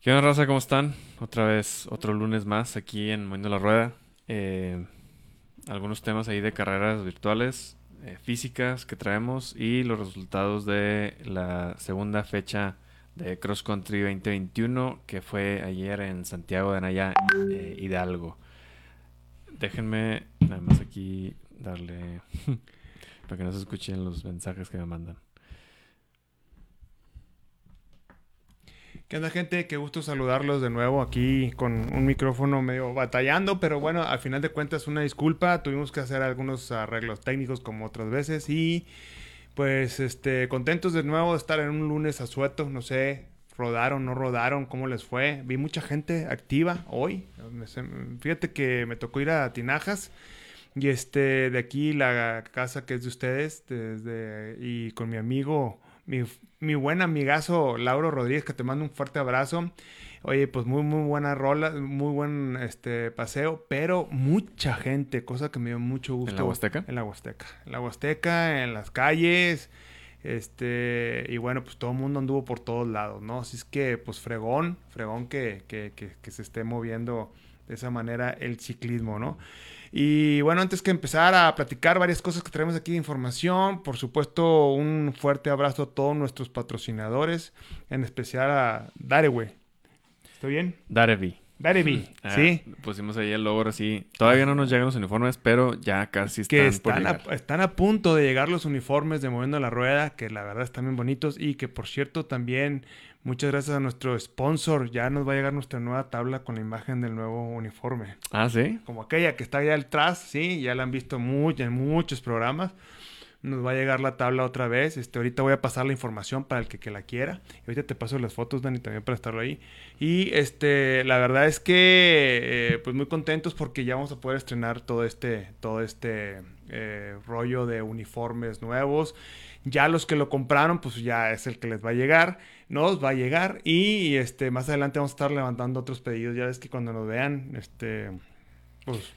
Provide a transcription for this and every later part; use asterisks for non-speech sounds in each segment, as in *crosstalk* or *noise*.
¿Qué onda, raza? ¿Cómo están? Otra vez, otro lunes más aquí en Moviendo la Rueda. Eh, algunos temas ahí de carreras virtuales, eh, físicas que traemos y los resultados de la segunda fecha de Cross Country 2021 que fue ayer en Santiago de Anaya, eh, Hidalgo. Déjenme nada más aquí darle *laughs* para que no se escuchen los mensajes que me mandan. ¿Qué onda gente? Qué gusto saludarlos de nuevo aquí con un micrófono medio batallando, pero bueno, al final de cuentas una disculpa, tuvimos que hacer algunos arreglos técnicos como otras veces y pues este contentos de nuevo de estar en un lunes a sueto, no sé, rodaron, no rodaron, cómo les fue. Vi mucha gente activa hoy. Fíjate que me tocó ir a Tinajas y este de aquí la casa que es de ustedes desde y con mi amigo mi, mi buen amigazo Lauro Rodríguez, que te mando un fuerte abrazo. Oye, pues muy, muy buena rola, muy buen este paseo, pero mucha gente, cosa que me dio mucho gusto. ¿En la Huasteca? En la Huasteca. En la Huasteca, en las calles, este, y bueno, pues todo el mundo anduvo por todos lados, ¿no? Así es que, pues fregón, fregón que, que, que, que se esté moviendo de esa manera el ciclismo, ¿no? Y bueno, antes que empezar a platicar varias cosas que traemos aquí de información, por supuesto, un fuerte abrazo a todos nuestros patrocinadores, en especial a Darewe. ¿Estoy bien? Darevi. *laughs* Ah, sí. Pusimos ahí el logo así. Todavía no nos llegan los uniformes, pero ya casi están, que están, a, están a punto de llegar los uniformes de Moviendo la Rueda, que la verdad están bien bonitos y que por cierto también Muchas gracias a nuestro sponsor. Ya nos va a llegar nuestra nueva tabla con la imagen del nuevo uniforme. Ah, sí. Como aquella que está allá atrás, sí, ya la han visto en muchos programas. Nos va a llegar la tabla otra vez. Este, ahorita voy a pasar la información para el que, que la quiera. Y ahorita te paso las fotos, Dani, también para estarlo ahí. Y este, la verdad es que, eh, pues muy contentos porque ya vamos a poder estrenar todo este, todo este eh, rollo de uniformes nuevos. Ya los que lo compraron, pues ya es el que les va a llegar nos va a llegar y este más adelante vamos a estar levantando otros pedidos. Ya ves que cuando nos vean, este pues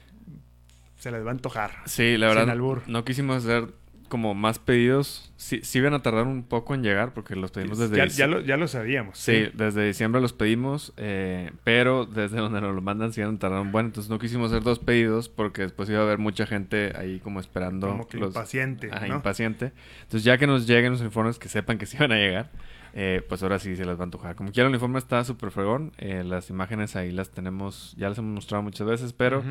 se les va a antojar. Sí, la verdad no quisimos hacer como más pedidos. Sí, sí iban a tardar un poco en llegar porque los pedimos desde... Ya, ya, lo, ya lo sabíamos. Sí, desde diciembre los pedimos, eh, pero desde donde nos lo mandan sí iban a tardar un buen. Entonces no quisimos hacer dos pedidos porque después iba a haber mucha gente ahí como esperando. Como que impaciente. impaciente. Entonces ya que nos lleguen los informes que sepan que sí van a llegar. Eh, pues ahora sí se las va a antojar. Como quiera, el uniforme está súper fregón. Eh, las imágenes ahí las tenemos, ya las hemos mostrado muchas veces, pero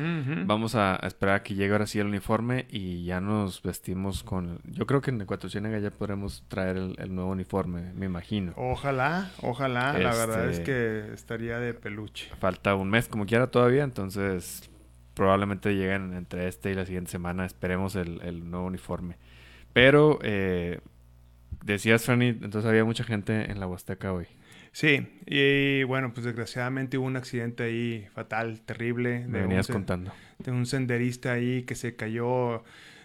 vamos a, esperar a que llegue ahora sí el uniforme y ya nos vestimos con. Yo creo que en Ecuador ya podremos traer el, nuevo uniforme, me imagino. Ojalá, ojalá. La verdad es este, que estaría de peluche. Falta un mes como quiera todavía, entonces probablemente lleguen entre este y la siguiente semana. Esperemos el, el nuevo uniforme. Pero eh, Decías, Fanny, entonces había mucha gente en la Huasteca hoy. Sí, y bueno, pues desgraciadamente hubo un accidente ahí fatal, terrible. Me venías contando. De un senderista ahí que se cayó,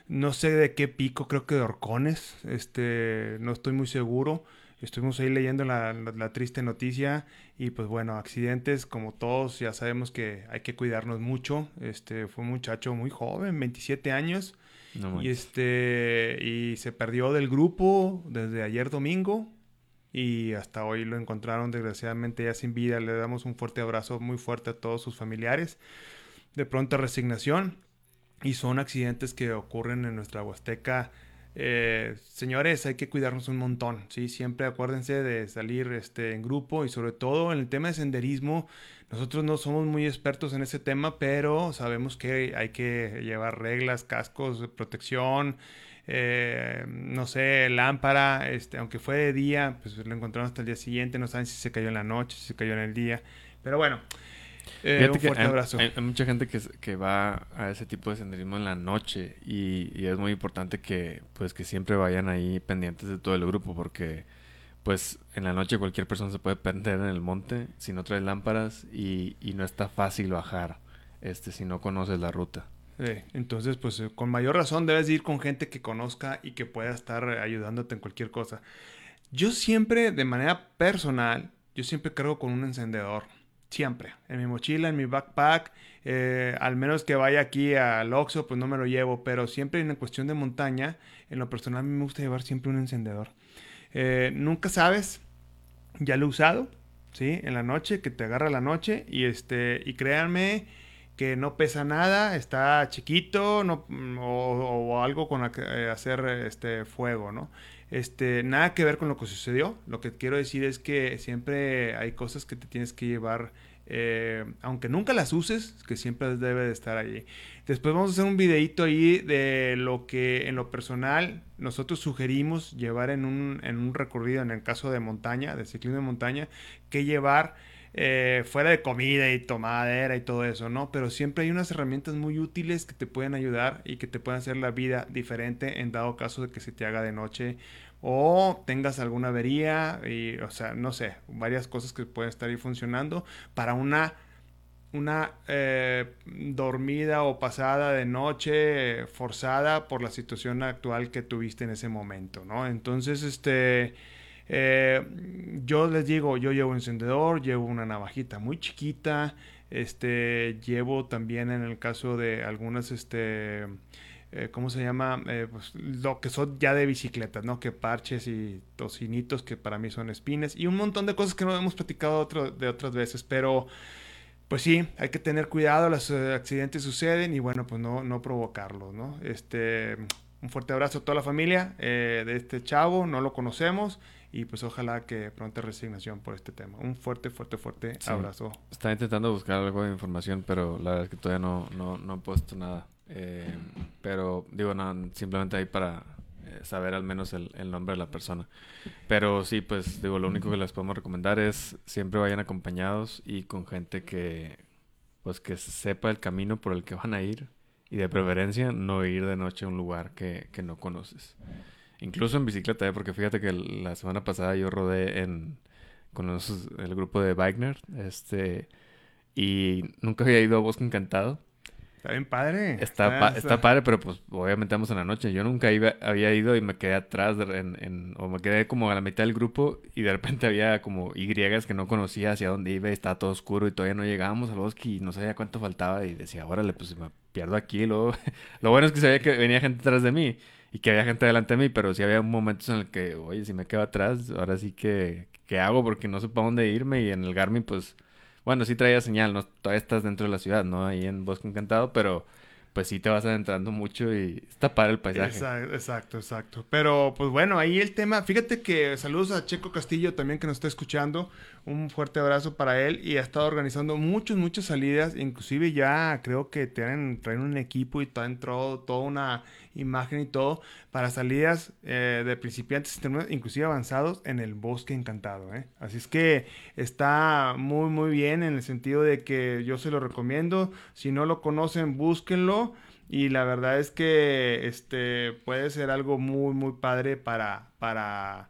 no sé de qué pico, creo que de Orcones, este, no estoy muy seguro. Estuvimos ahí leyendo la, la, triste noticia y pues bueno, accidentes como todos, ya sabemos que hay que cuidarnos mucho. Este fue un muchacho muy joven, 27 años, y este y se perdió del grupo desde ayer domingo y hasta hoy lo encontraron desgraciadamente ya sin vida. Le damos un fuerte abrazo muy fuerte a todos sus familiares. De pronta resignación y son accidentes que ocurren en nuestra Huasteca. Eh, señores, hay que cuidarnos un montón, ¿sí? Siempre acuérdense de salir este, en grupo y sobre todo en el tema de senderismo, nosotros no somos muy expertos en ese tema, pero sabemos que hay que llevar reglas, cascos de protección, eh, no sé, lámpara, este, aunque fue de día, pues lo encontraron hasta el día siguiente, no saben si se cayó en la noche, si se cayó en el día, pero bueno. Eh, un fuerte abrazo. Hay, mucha gente que, que, va a ese tipo de senderismo en la noche y, y, es muy importante que pues que siempre vayan ahí pendientes de todo el grupo porque pues en la noche cualquier persona se puede perder en el monte si no traes lámparas y, no está fácil bajar este si no conoces la ruta. entonces, pues eh, con mayor razón debes ir con gente que conozca y que pueda estar ayudándote en cualquier cosa. Yo siempre, de manera personal, yo siempre cargo con un encendedor. Siempre. En mi mochila, en mi backpack. Eh, al menos que vaya aquí al Oxxo, pues no me lo llevo. Pero siempre en cuestión de montaña, en lo personal me gusta llevar siempre un encendedor. Eh, nunca sabes, ya lo he usado, ¿sí? En la noche, que te agarra la noche y este, y créanme que no pesa nada, está chiquito, no, o, algo con eh, hacer este fuego, ¿no? Este, nada que ver con lo que sucedió. Lo que quiero decir es que siempre hay cosas que te tienes que llevar eh, aunque nunca las uses, que siempre debe de estar allí. Después vamos a hacer un videito ahí de lo que en lo personal nosotros sugerimos llevar en un, en un recorrido, en el caso de montaña, de ciclismo de montaña, que llevar eh, fuera de comida y tomadera y todo eso, ¿no? Pero siempre hay unas herramientas muy útiles que te pueden ayudar y que te pueden hacer la vida diferente en dado caso de que se te haga de noche o tengas alguna avería y, o sea, no sé, varias cosas que pueden estar ahí funcionando para una una eh, dormida o pasada de noche forzada por la situación actual que tuviste en ese momento, ¿no? Entonces, este, eh, yo les digo, yo llevo encendedor, llevo una navajita muy chiquita, este, llevo también en el caso de algunas, este, eh, ¿cómo se llama? Pues, lo que son ya de bicicletas, ¿no? Que parches y tocinitos que para mí son espines y un montón de cosas que no hemos platicado de otras veces, pero pues sí, hay que tener cuidado, los eh, accidentes suceden y bueno, pues no, no provocarlos, ¿no? Este, un fuerte abrazo a toda la familia de este chavo, no lo conocemos y pues ojalá que pronta resignación por este tema. Un fuerte, fuerte, fuerte abrazo. Estaba intentando buscar algo de información, pero la verdad es que todavía no, no, no he puesto nada. Eh, pero digo, no, simplemente ahí para eh, saber al menos el, nombre de la persona. Pero sí, pues digo, lo único que les podemos recomendar es siempre vayan acompañados y con gente que pues que sepa el camino por el que van a ir y de preferencia no ir de noche a un lugar que, que no conoces. Incluso en bicicleta, ¿eh? porque fíjate que la semana pasada yo rodé en con el grupo de Bikener, este y nunca había ido a Bosque Encantado Está bien padre. Está, está, padre, pero pues obviamente vamos en la noche. Yo nunca iba, había ido y me quedé atrás, en, o me quedé como a la mitad del grupo y de repente *laughs* había como Y que no conocía hacia dónde iba y estaba todo oscuro y todavía no llegábamos al bosque y no sabía cuánto faltaba y decía, órale, pues me pierdo aquí. Luego... *laughs* *laughs* Lo bueno es que sabía que venía gente atrás de mí y que había gente delante de mí, pero sí había momentos en el que, oye, si me quedo atrás, ahora sí que, ¿qué hago? Porque no sé para dónde irme y en el Garmin pues bueno, sí traía señal, ¿no? Todavía estás dentro de la ciudad, ¿no? Ahí en Bosque Encantado, pero pues sí te vas adentrando mucho y está para el paisaje. Exacto, exacto, Pero pues bueno, ahí el tema, fíjate que saludos a Checo Castillo también que nos está escuchando, un fuerte abrazo para él y ha estado organizando muchas, muchas salidas, inclusive ya creo que tienen, traen un equipo y está entrado toda una imagen y todo para salidas eh, de principiantes, inclusive avanzados en el bosque encantado. ¿eh? Así es que está muy, muy bien en el sentido de que yo se lo recomiendo. Si no lo conocen, búsquenlo. Y la verdad es que este puede ser algo muy, muy padre para, para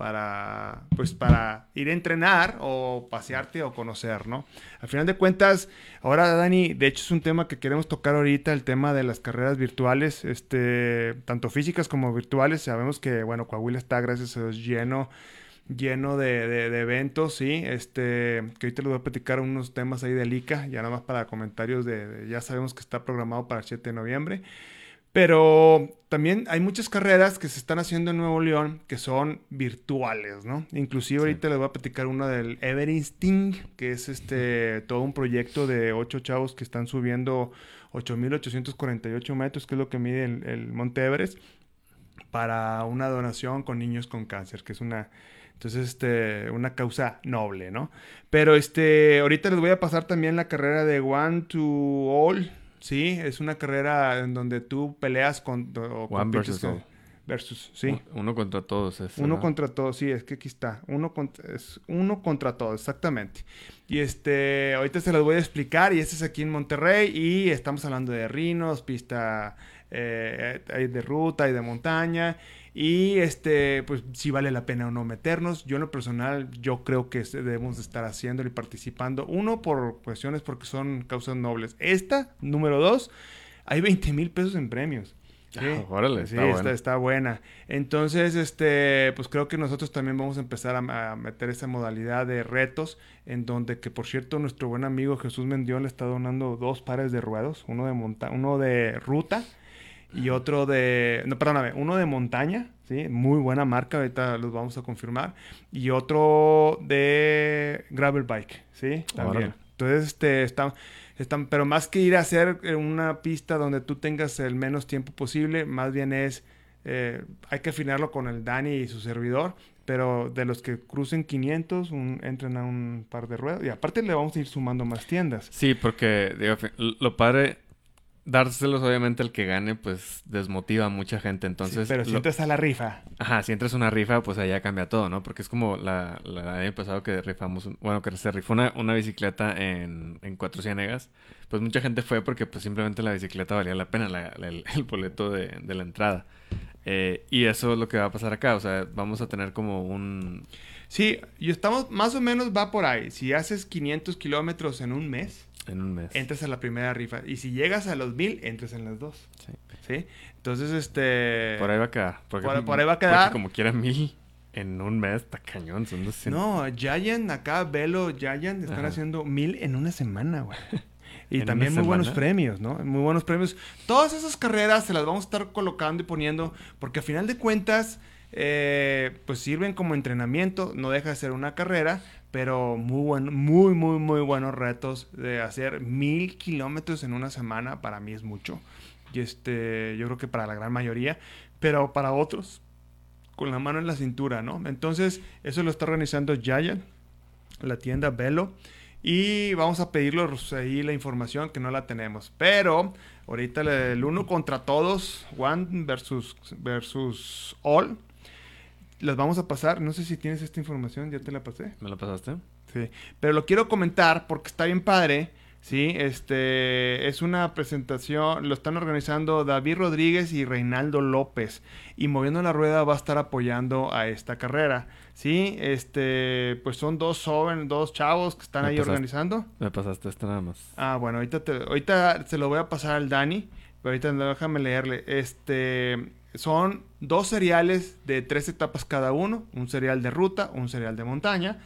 para, pues, para ir a entrenar o pasearte o conocer, ¿no? Al final de cuentas, ahora Dani, de hecho es un tema que queremos tocar ahorita, el tema de las carreras virtuales, este, tanto físicas como virtuales. Sabemos que, bueno, Coahuila está, gracias a Dios, lleno lleno de, de, eventos, sí, este, que ahorita les voy a platicar unos temas ahí de ICA, ya nada más para comentarios de, ya sabemos que está programado para el 7 de noviembre. Pero también hay muchas carreras que se están haciendo en Nuevo León que son virtuales, ¿no? Inclusive ahorita les voy a platicar una del Everesting, que es este todo un proyecto de ocho chavos que están subiendo 8.848 metros, que es lo que mide el, Monte Everest, para una donación con niños con cáncer, que es una... Entonces, este, una causa noble, ¿no? Pero este, ahorita les voy a pasar también la carrera de One to All, Sí, es una carrera en donde tú peleas con... One versus, versus, sí. Uno contra todos. uno contra todos, sí, es que aquí está. Uno contra, es uno contra todos, exactamente. Y este, ahorita se los voy a explicar y este es aquí en Monterrey y estamos hablando de rinos, pista eh, de ruta y de montaña. Y este, pues si vale la pena o no meternos. Yo en lo personal, yo creo que debemos estar haciéndolo y participando. Uno, por cuestiones porque son causas nobles. Esta, número dos, hay 20 mil pesos en premios. Ah, órale, sí, está, está, buena. Entonces, este, pues creo que nosotros también vamos a empezar a, meter esa modalidad de retos, en donde, que por cierto, nuestro buen amigo Jesús Mendión le está donando dos pares de ruedos, uno de monta uno de ruta y otro de, no, perdóname, uno de montaña, ¿sí? Muy buena marca, ahorita los vamos a confirmar. Y otro de gravel bike, ¿sí? También. Entonces, este, están, están, pero más que ir a hacer una pista donde tú tengas el menos tiempo posible, más bien es, eh, hay que afinarlo con el Dani y su servidor, pero de los que crucen 500, entren a un par de ruedas. Y aparte le vamos a ir sumando más tiendas. Sí, porque digo, lo padre dárselos obviamente al que gane, pues desmotiva a mucha gente. Entonces. pero si entras a la rifa. Ajá, si entras a una rifa, pues allá cambia todo, ¿no? Porque es como la, la año pasado que rifamos, bueno, que se rifó una, una bicicleta en, en Cuatro Ciénegas. Pues mucha gente fue porque pues simplemente la bicicleta valía la pena, *laughs* el, boleto de, de, la entrada. Eh, y eso es lo que va a pasar acá. O sea, vamos a tener como un. Sí, y estamos, más o menos va por ahí. Si haces 500 kilómetros en un mes en un mes. Entras a la primera rifa. Y si llegas a los mil, entras en las dos. Sí. ¿Sí? Entonces, este... Por ahí va a quedar. por, ahí va a quedar. Porque como quiera mil en un mes, está cañón. Son No, Giant, acá, Velo, Giant, están haciendo mil en una semana, güey. *laughs* Y también muy buenos premios, ¿no? Muy buenos premios. Todas esas carreras se las vamos a estar colocando y poniendo, porque a final de cuentas, eh, pues sirven como entrenamiento, no deja de ser una carrera, pero muy muy, muy, muy buenos retos de hacer mil kilómetros en una semana, para mí es mucho. Y este, yo creo que para la gran mayoría, pero para otros, con la mano en la cintura, ¿no? Entonces, eso lo está organizando Giant, la tienda Velo. Y vamos a pedirles ahí la información que no la tenemos. Pero ahorita el uno contra todos, One versus, versus All las vamos a pasar. No sé si tienes esta información, ya te la pasé. ¿Me la pasaste? Sí. Pero lo quiero comentar porque está bien padre. Sí, este es una presentación, lo están organizando David Rodríguez y Reinaldo López. Y Moviendo la Rueda va a estar apoyando a esta carrera. Sí, este, pues son dos jóvenes, dos chavos que están ahí organizando. Me pasaste esto nada más. Ah, bueno, ahorita, te, ahorita se lo voy a pasar al Dani. Pero ahorita déjame leerle. Este, son dos seriales de tres etapas cada uno, un serial de ruta, un serial de montaña,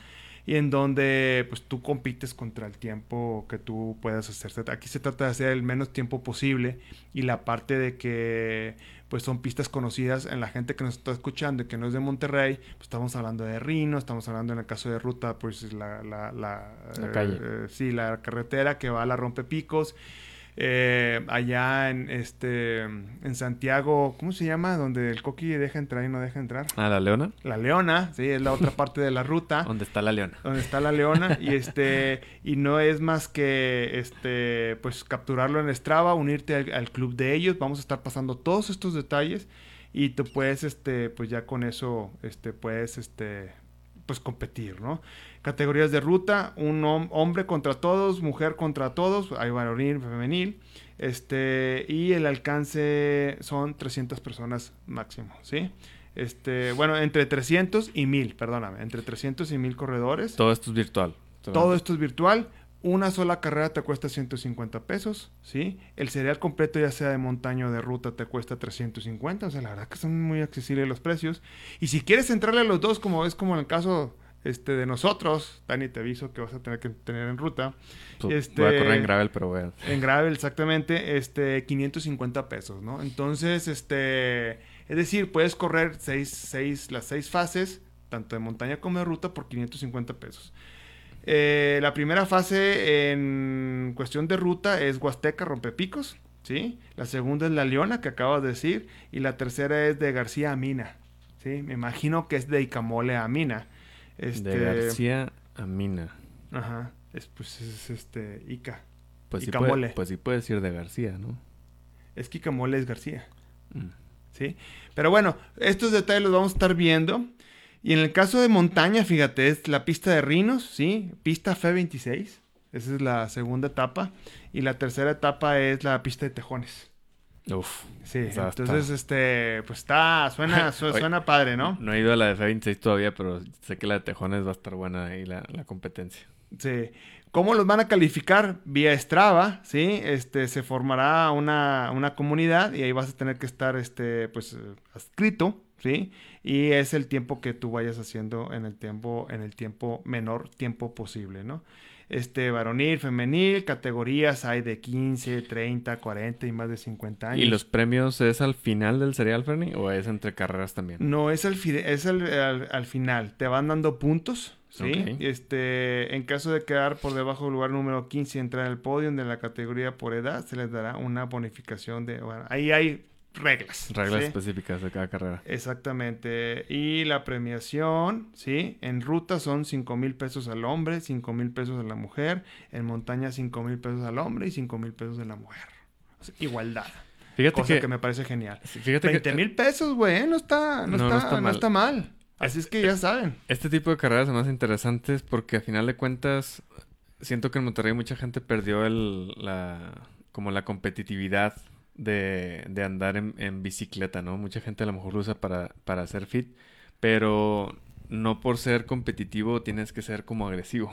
y en donde pues tú compites contra el tiempo que tú puedas hacer. Aquí se trata de hacer el menos tiempo posible y la parte de que pues son pistas conocidas en la gente que nos está escuchando y que no es de Monterrey, pues estamos hablando de Rino, estamos hablando en el caso de ruta pues la, la, la, calle. Eh, sí, la carretera que va a la Rompepicos eh, allá en este en Santiago, ¿cómo se llama? Donde el coqui deja entrar y no deja entrar. Ah, la leona. La leona, sí, es la otra parte de la ruta. *laughs* Donde está la leona. Donde está la leona y este y no es más que este pues capturarlo en Strava, unirte al, club de ellos. Vamos a estar pasando todos estos detalles y tú puedes este pues ya con eso este puedes este pues competir, ¿no? Categorías de ruta, un hombre contra todos, mujer contra todos, hay varonil, femenil, este, y el alcance son 300 personas máximo, ¿sí? Este, bueno, entre 300 y 1000, perdóname, entre 300 y 1000 corredores. Todo esto es virtual. Todo esto es virtual. Una sola carrera te cuesta 150 pesos, ¿sí? El cereal completo, ya sea de montaña o de ruta, te cuesta 350. O sea, la verdad que son muy accesibles los precios. Y si quieres entrarle a los dos, como es como en el caso este, de nosotros, Dani, te aviso que vas a tener que tener en ruta. Este, voy a correr en gravel, pero bueno. En gravel, exactamente, este, 550 pesos, ¿no? Entonces, este, es decir, puedes correr seis, seis, las seis fases, tanto de montaña como de ruta, por 550 pesos. Eh, la primera fase en cuestión de ruta es Huasteca Rompepicos, ¿sí? La segunda es La Leona, que acabo de decir, y la tercera es de García a Mina, ¿sí? Me imagino que es de Icamole a Mina. Este, de García a Mina. Ajá. Es, pues es este. Ica. Pues Icamole. Sí puede, pues sí puede decir de García, ¿no? Es que Icamole es García. Mm. ¿Sí? Pero bueno, estos detalles los vamos a estar viendo. Y en el caso de montaña, fíjate, es la pista de Rinos, ¿sí? Pista F26. Esa es la segunda etapa. Y la tercera etapa es la pista de Tejones. Uf. Sí, entonces, este, pues está, suena, *laughs* suena padre, ¿no? No he ido a la de F26 todavía, pero sé que la de Tejones va a estar buena ahí la, la competencia. Sí. ¿Cómo los van a calificar? Vía Strava, ¿sí? Este, se formará una, una comunidad y ahí vas a tener que estar, este, pues, adscrito, ¿sí? Y es el tiempo que tú vayas haciendo en el tiempo, en el tiempo menor tiempo posible, ¿no? Este, varonil, femenil, categorías hay de 15, 30, 40 y más de 50 años. ¿Y los premios es al final del serial, Fernie, o es entre carreras también? No, es al, es al, al, final. Te van dando puntos, ¿sí? Este, en caso de quedar por debajo del lugar número 15 y entrar al podio de la categoría por edad, se les dará una bonificación de... Bueno, ahí hay reglas. Reglas específicas de cada carrera. Exactamente. Y la premiación, ¿sí? En ruta son 5 mil pesos al hombre, 5 mil pesos a la mujer. En montaña 5 mil pesos al hombre y 5 mil pesos a la mujer. igualdad. Fíjate Cosa que, me parece genial. Fíjate 20 mil pesos, güey, no está, no, está, no está mal. Así es que ya saben. Este tipo de carreras son más interesantes porque a final de cuentas siento que en Monterrey mucha gente perdió el, la, como la competitividad de, de andar en, en, bicicleta, ¿no? Mucha gente a lo mejor lo usa para, para hacer fit, pero no por ser competitivo tienes que ser como agresivo.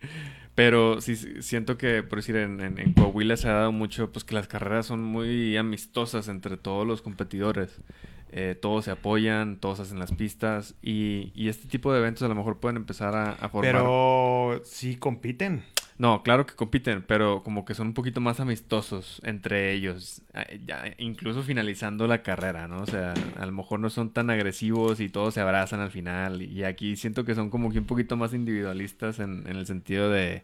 *laughs* pero sí siento que, por decir, en, en, Coahuila se ha dado mucho, pues que las carreras son muy amistosas entre todos los competidores. Eh, todos se apoyan, todos hacen las pistas y, y, este tipo de eventos a lo mejor pueden empezar a, a formar. Pero sí compiten. No, claro que compiten, pero como que son un poquito más amistosos entre ellos, incluso finalizando la carrera, ¿no? O sea, a lo mejor no son tan agresivos y todos se abrazan al final. Y aquí siento que son como que un poquito más individualistas en, el sentido de...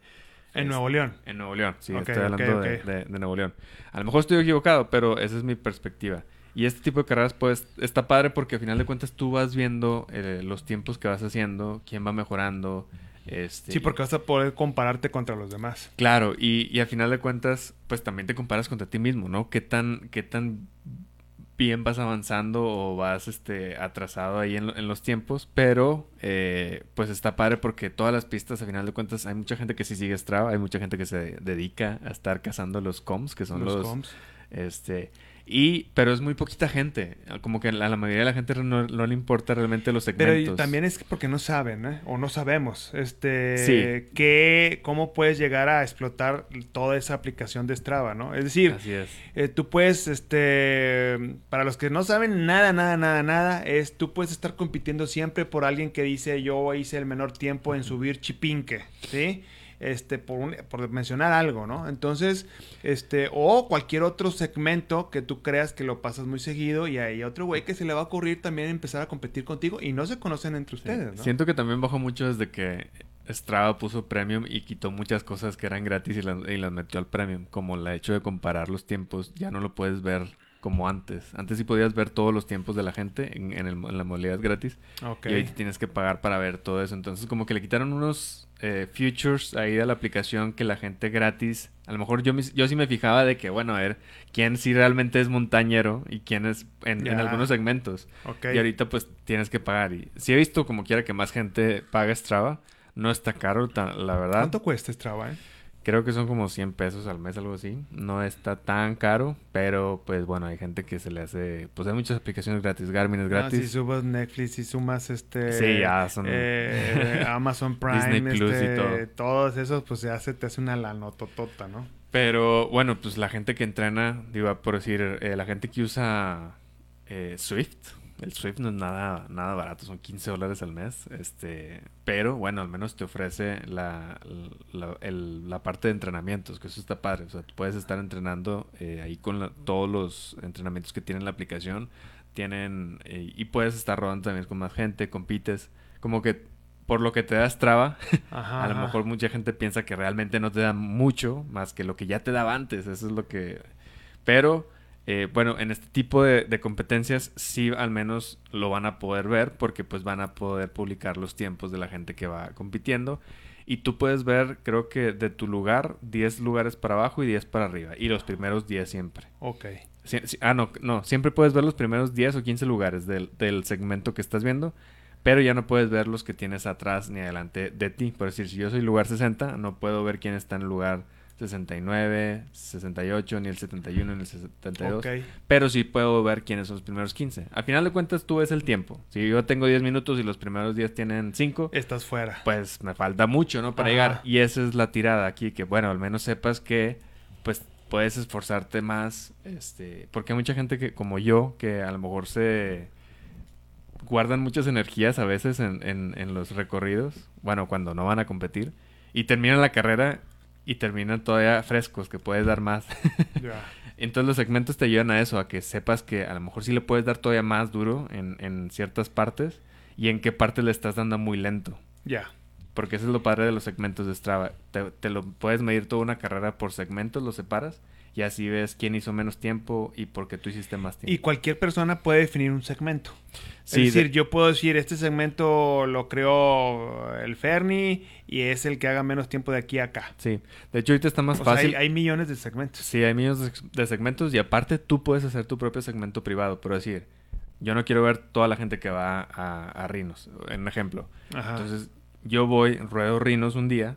En Nuevo León. En Nuevo León, sí, estoy hablando De, Nuevo León. A lo mejor estoy equivocado, pero esa es mi perspectiva. Y este tipo de carreras, pues, está padre porque al final de cuentas tú vas viendo eh, los tiempos que vas haciendo, quién va mejorando, este, sí, porque vas a poder compararte contra los demás. Claro, y, y al final de cuentas, pues también te comparas contra ti mismo, ¿no? ¿Qué tan, qué tan bien vas avanzando o vas este, atrasado ahí en, los tiempos? Pero, eh, pues está padre porque todas las pistas, al final de cuentas, hay mucha gente que sí sigue Strava, hay mucha gente que se dedica a estar cazando los coms, que son los... los. Este, y, pero es muy poquita gente. Como que a la mayoría de la gente no, le importa realmente los segmentos. Pero también es porque no saben, ¿eh? O no sabemos. Este. Que, cómo puedes llegar a explotar toda esa aplicación de Strava, ¿no? Es decir, Así es. Eh, tú puedes, este. Para los que no saben nada, nada, nada, nada, es tú puedes estar compitiendo siempre por alguien que dice yo hice el menor tiempo en subir chipinque, ¿sí? Este, por, por mencionar algo, ¿no? Entonces, este, o cualquier otro segmento que tú creas que lo pasas muy seguido y hay otro güey que se le va a ocurrir también empezar a competir contigo y no se conocen entre ustedes, ¿no? Siento que también bajó mucho desde que Strava puso premium y quitó muchas cosas que eran gratis y las, y las metió al premium, como el hecho de comparar los tiempos, ya no lo puedes ver como antes. Antes sí podías ver todos los tiempos de la gente en, en, la modalidad gratis. Y hoy tienes que pagar para ver todo eso. Entonces como que le quitaron unos eh, futures ahí de la aplicación que la gente gratis... A lo mejor yo, yo sí me fijaba de que, bueno, a ver, quién sí realmente es montañero y quién es en, algunos segmentos. Y ahorita pues tienes que pagar. Y sí he visto como quiera que más gente paga Strava. No está caro, la verdad. ¿Cuánto cuesta Strava, eh? Creo que son como 100 pesos al mes, algo así. No está tan caro, pero pues bueno, hay gente que se le hace... Pues hay muchas aplicaciones gratis. Garmin es ah, gratis. si subas Netflix, si sumas este... Sí, ya son... Eh, *laughs* Amazon Prime, Disney Plus y este, todo. Todos esos, pues ya se te hace una lanototota, ¿no? Pero bueno, pues la gente que entrena, digo, por decir, eh, la gente que usa eh, Swift el Swift no es nada, nada barato, son 15 dólares al mes. Este, pero bueno, al menos te ofrece la, la, parte de entrenamientos, que eso está padre. O sea, tú puedes estar entrenando eh, ahí con todos los entrenamientos que tiene la aplicación. Tienen, eh, y puedes estar rodando también con más gente, compites. Como que por lo que te da Strava, *laughs* a lo mejor mucha gente piensa que realmente no te da mucho más que lo que ya te daba antes. Eso es lo que. Pero eh, bueno, en este tipo de, competencias sí al menos lo van a poder ver porque pues van a poder publicar los tiempos de la gente que va compitiendo. Y tú puedes ver, creo que de tu lugar, 10 lugares para abajo y 10 para arriba. Y los primeros 10 siempre. Ok. ah, no, no. Siempre puedes ver los primeros 10 o 15 lugares del, del segmento que estás viendo pero ya no puedes ver los que tienes atrás ni adelante de ti. Por decir, si yo soy lugar 60, no puedo ver quién está en el lugar 69, 68, ni el 71, ni el 72. Pero sí puedo ver quiénes son los primeros 15. Al final de cuentas, tú ves el tiempo. Si yo tengo 10 minutos y los primeros 10 tienen 5, estás fuera. Pues me falta mucho, ¿no? Para llegar. Y esa es la tirada aquí, que bueno, al menos sepas que, pues puedes esforzarte más. Este, porque hay mucha gente que, como yo, que a lo mejor se guardan muchas energías a veces en, en, en los recorridos, bueno, cuando no van a competir, y terminan la carrera y terminan todavía frescos, que puedes dar más. *laughs* Ya. *laughs* Entonces los segmentos te ayudan a eso, a que sepas que a lo mejor sí le puedes dar todavía más duro en, en ciertas partes y en qué parte le estás dando muy lento. Ya. Porque eso es lo padre de los segmentos de Strava. Te, te lo puedes medir toda una carrera por segmentos, lo separas y así ves quién hizo menos tiempo y por qué tú hiciste más tiempo. Y cualquier persona puede definir un segmento. Sí, es decir, de- yo puedo decir, este segmento lo creó el Ferni y es el que haga menos tiempo de aquí a acá. Sí, de hecho ahorita está más O sea, fácil. hay, hay millones de segmentos. Sí, hay millones de- segmentos y aparte tú puedes hacer tu propio segmento privado, pero decir, yo no quiero ver toda la gente que va a, a Rinos, en ejemplo. Ajá. Entonces yo voy, ruedo Rinos un día,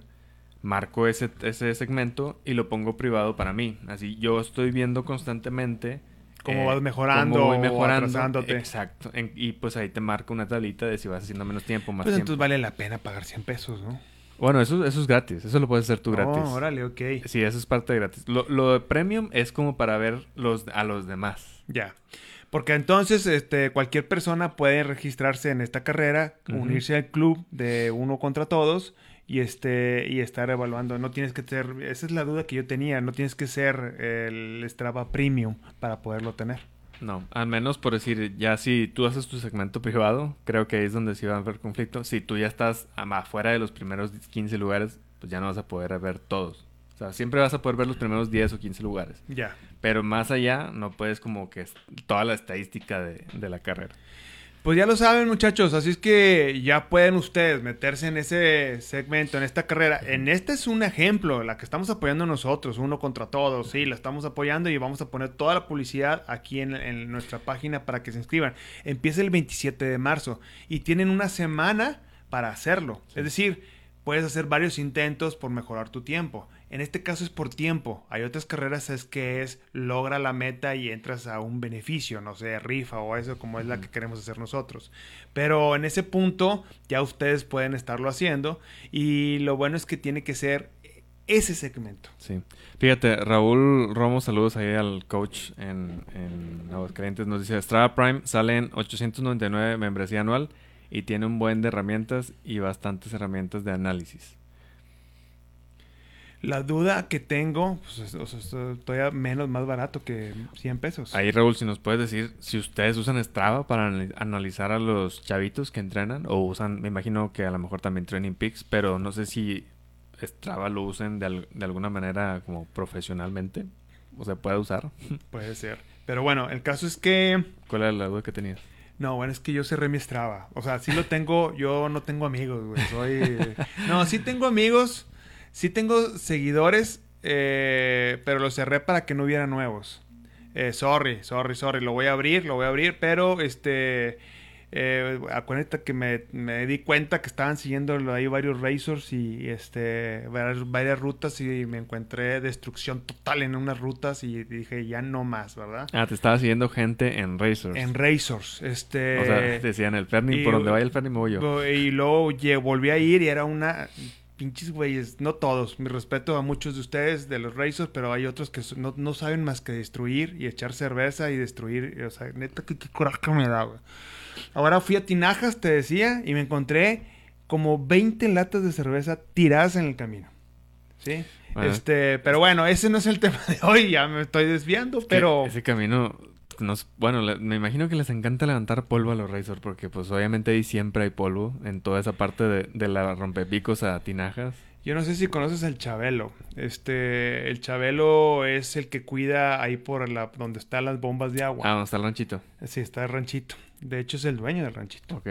marco ese, ese segmento y lo pongo privado para mí. Así yo estoy viendo constantemente Cómo eh, vas mejorando cómo voy o mejorando. atrasándote. Exacto. En- y pues ahí te marca una tablita de si vas haciendo menos tiempo, más pues tiempo. entonces vale la pena pagar 100 pesos, ¿no? Bueno, eso, eso es gratis. Eso lo puedes hacer tú gratis. Oh, órale, ok. Sí, eso es parte de gratis. Lo, lo de premium es como para ver los, a los demás. Ya. Porque entonces este, cualquier persona puede registrarse en esta carrera, Ujú. unirse al club de uno contra todos y este y estar evaluando. No tienes que ser, esa es la duda que yo tenía, no tienes que ser el Strava Premium para poderlo tener. No, al menos por decir, ya si tú haces tu segmento privado, creo que ahí es donde sí va a haber conflicto. Si tú ya estás afuera de los primeros 15 lugares, pues ya no vas a poder ver todos. O sea, siempre vas a poder ver los primeros 10 o 15 lugares. Ya. Pero más allá, no puedes como que toda la estadística de, de la carrera. Pues ya lo saben, muchachos. Así es que ya pueden ustedes meterse en ese segmento, en esta carrera. En este es un ejemplo, la que estamos apoyando nosotros, uno contra todos. Sí, la estamos apoyando y vamos a poner toda la publicidad aquí en, en nuestra página para que se inscriban. Empieza el 27 de marzo y tienen una semana para hacerlo. Es decir, puedes hacer varios intentos por mejorar tu tiempo. En este caso es por tiempo. Hay otras carreras es que es logra la meta y entras a un beneficio, no sé, rifa o eso como es la que queremos hacer nosotros. Pero en ese punto ya ustedes pueden estarlo haciendo y lo bueno es que tiene que ser ese segmento. Sí. Fíjate, Raúl Romo, saludos ahí al coach en, en Aguascalientes. Nos dice, Strava Prime sale en 899 membresía anual y tiene un buen de herramientas y bastantes herramientas de análisis. La duda que tengo, pues, o sea, todavía menos, más barato que 100 pesos. Ahí, Raúl, si nos puedes decir si ustedes usan Strava para anali- analizar a los chavitos que entrenan o usan, me imagino que a lo mejor también Training Peaks, pero no sé si Strava lo usen de, de alguna manera como profesionalmente o se puede usar. Puede ser. Pero bueno, el caso es que... ¿Cuál era la duda que tenías? No, bueno, es que yo cerré mi Strava. O sea, sí lo tengo, yo no tengo amigos, güey. Soy... No, sí tengo amigos, sí tengo seguidores, eh, pero lo cerré para que no hubiera nuevos. Eh, sorry, sorry, sorry. Lo voy a abrir, lo voy a abrir, pero este... Eh, acuérdate que me, me di cuenta que estaban siguiendo ahí varios racers y este varias, varias rutas y me encontré destrucción total en unas rutas y dije ya no más, ¿verdad? Ah, te estaba siguiendo gente en Racers. En racers, este O sea, *laughs* decían el Ferni, y- por donde vaya el Ferni me voy yo. Y luego volví a ir y era una... Pinches güeyes, no todos. Mi respeto a muchos de ustedes, de los Racers, pero hay otros que no, no saben más que destruir y echar cerveza y destruir. O sea, neta, qué, qué coraje me da, güey. Ahora fui a Tinajas, te decía, y me encontré como 20 latas de cerveza tiradas en el camino. ¿Sí? Este, pero bueno, ese no es el *laughs* tema de hoy, ya me estoy desviando, Es pero... Ese camino... Nos, bueno, me imagino que les encanta levantar polvo a los Racers porque pues obviamente ahí siempre hay polvo en toda esa parte de, de la rompepicos a tinajas. Yo no sé si conoces al Chabelo. Este, el Chabelo es el que cuida ahí por la donde están las bombas de agua. Ah, donde está el ranchito. Sí, está el ranchito. De hecho es el dueño del ranchito. Ok.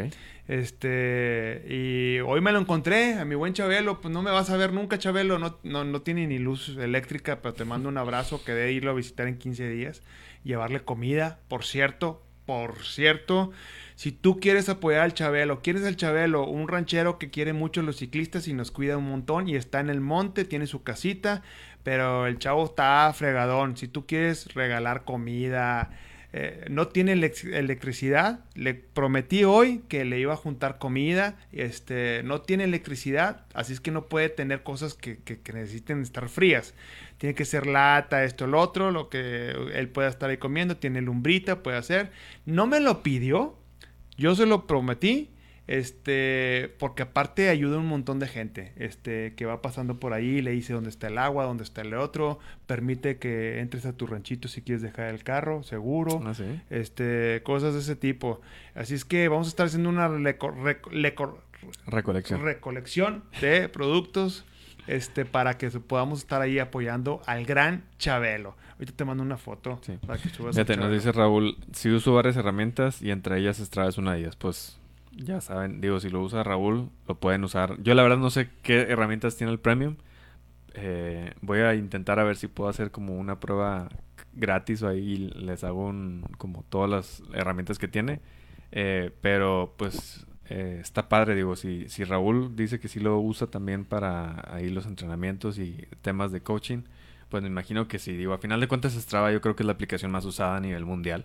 Este, y hoy me lo encontré a mi buen Chabelo, pues no me vas a ver nunca Chabelo, no, no, no tiene ni luz eléctrica, pero te mando un abrazo, quedé irlo a visitar en 15 días, llevarle comida, por cierto, por cierto, si tú quieres apoyar al Chabelo, quieres al Chabelo, un ranchero que quiere mucho a los ciclistas y nos cuida un montón y está en el monte, tiene su casita, pero el chavo está fregadón, si tú quieres regalar comida, eh, no tiene elec- electricidad. Le prometí hoy que le iba a juntar comida. Este, no tiene electricidad, así es que no puede tener cosas que, que- que necesiten estar frías. Tiene que ser lata, esto, lo otro, lo que él pueda estar ahí comiendo. Tiene lumbrita, puede hacer. No me lo pidió. Yo se lo prometí, este, porque aparte ayuda a un montón de gente, este, que va pasando por ahí, le dice dónde está el agua, dónde está el otro, permite que entres a tu ranchito si quieres dejar el carro, seguro, Ah, sí. este, cosas de ese tipo. Así es que vamos a estar haciendo una leco- reco- leco- Recolección. recolección de productos este para que podamos estar ahí apoyando al gran Chabelo. Ahorita te mando una foto Sí. para que subas Fíjate, nos dice Raúl, si uso varias herramientas y entre ellas Strava es una de ellas, pues ya saben, digo, si lo usa Raúl, lo pueden usar. Yo la verdad no sé qué herramientas tiene el Premium. Eh, voy a intentar a ver si puedo hacer como una prueba gratis o ahí les hago un, como todas las herramientas que tiene. Eh, pero pues eh, está padre, digo, si, si Raúl dice que sí lo usa también para ahí los entrenamientos y temas de coaching, pues me imagino que sí, digo, a final de cuentas Strava yo creo que es la aplicación más usada a nivel mundial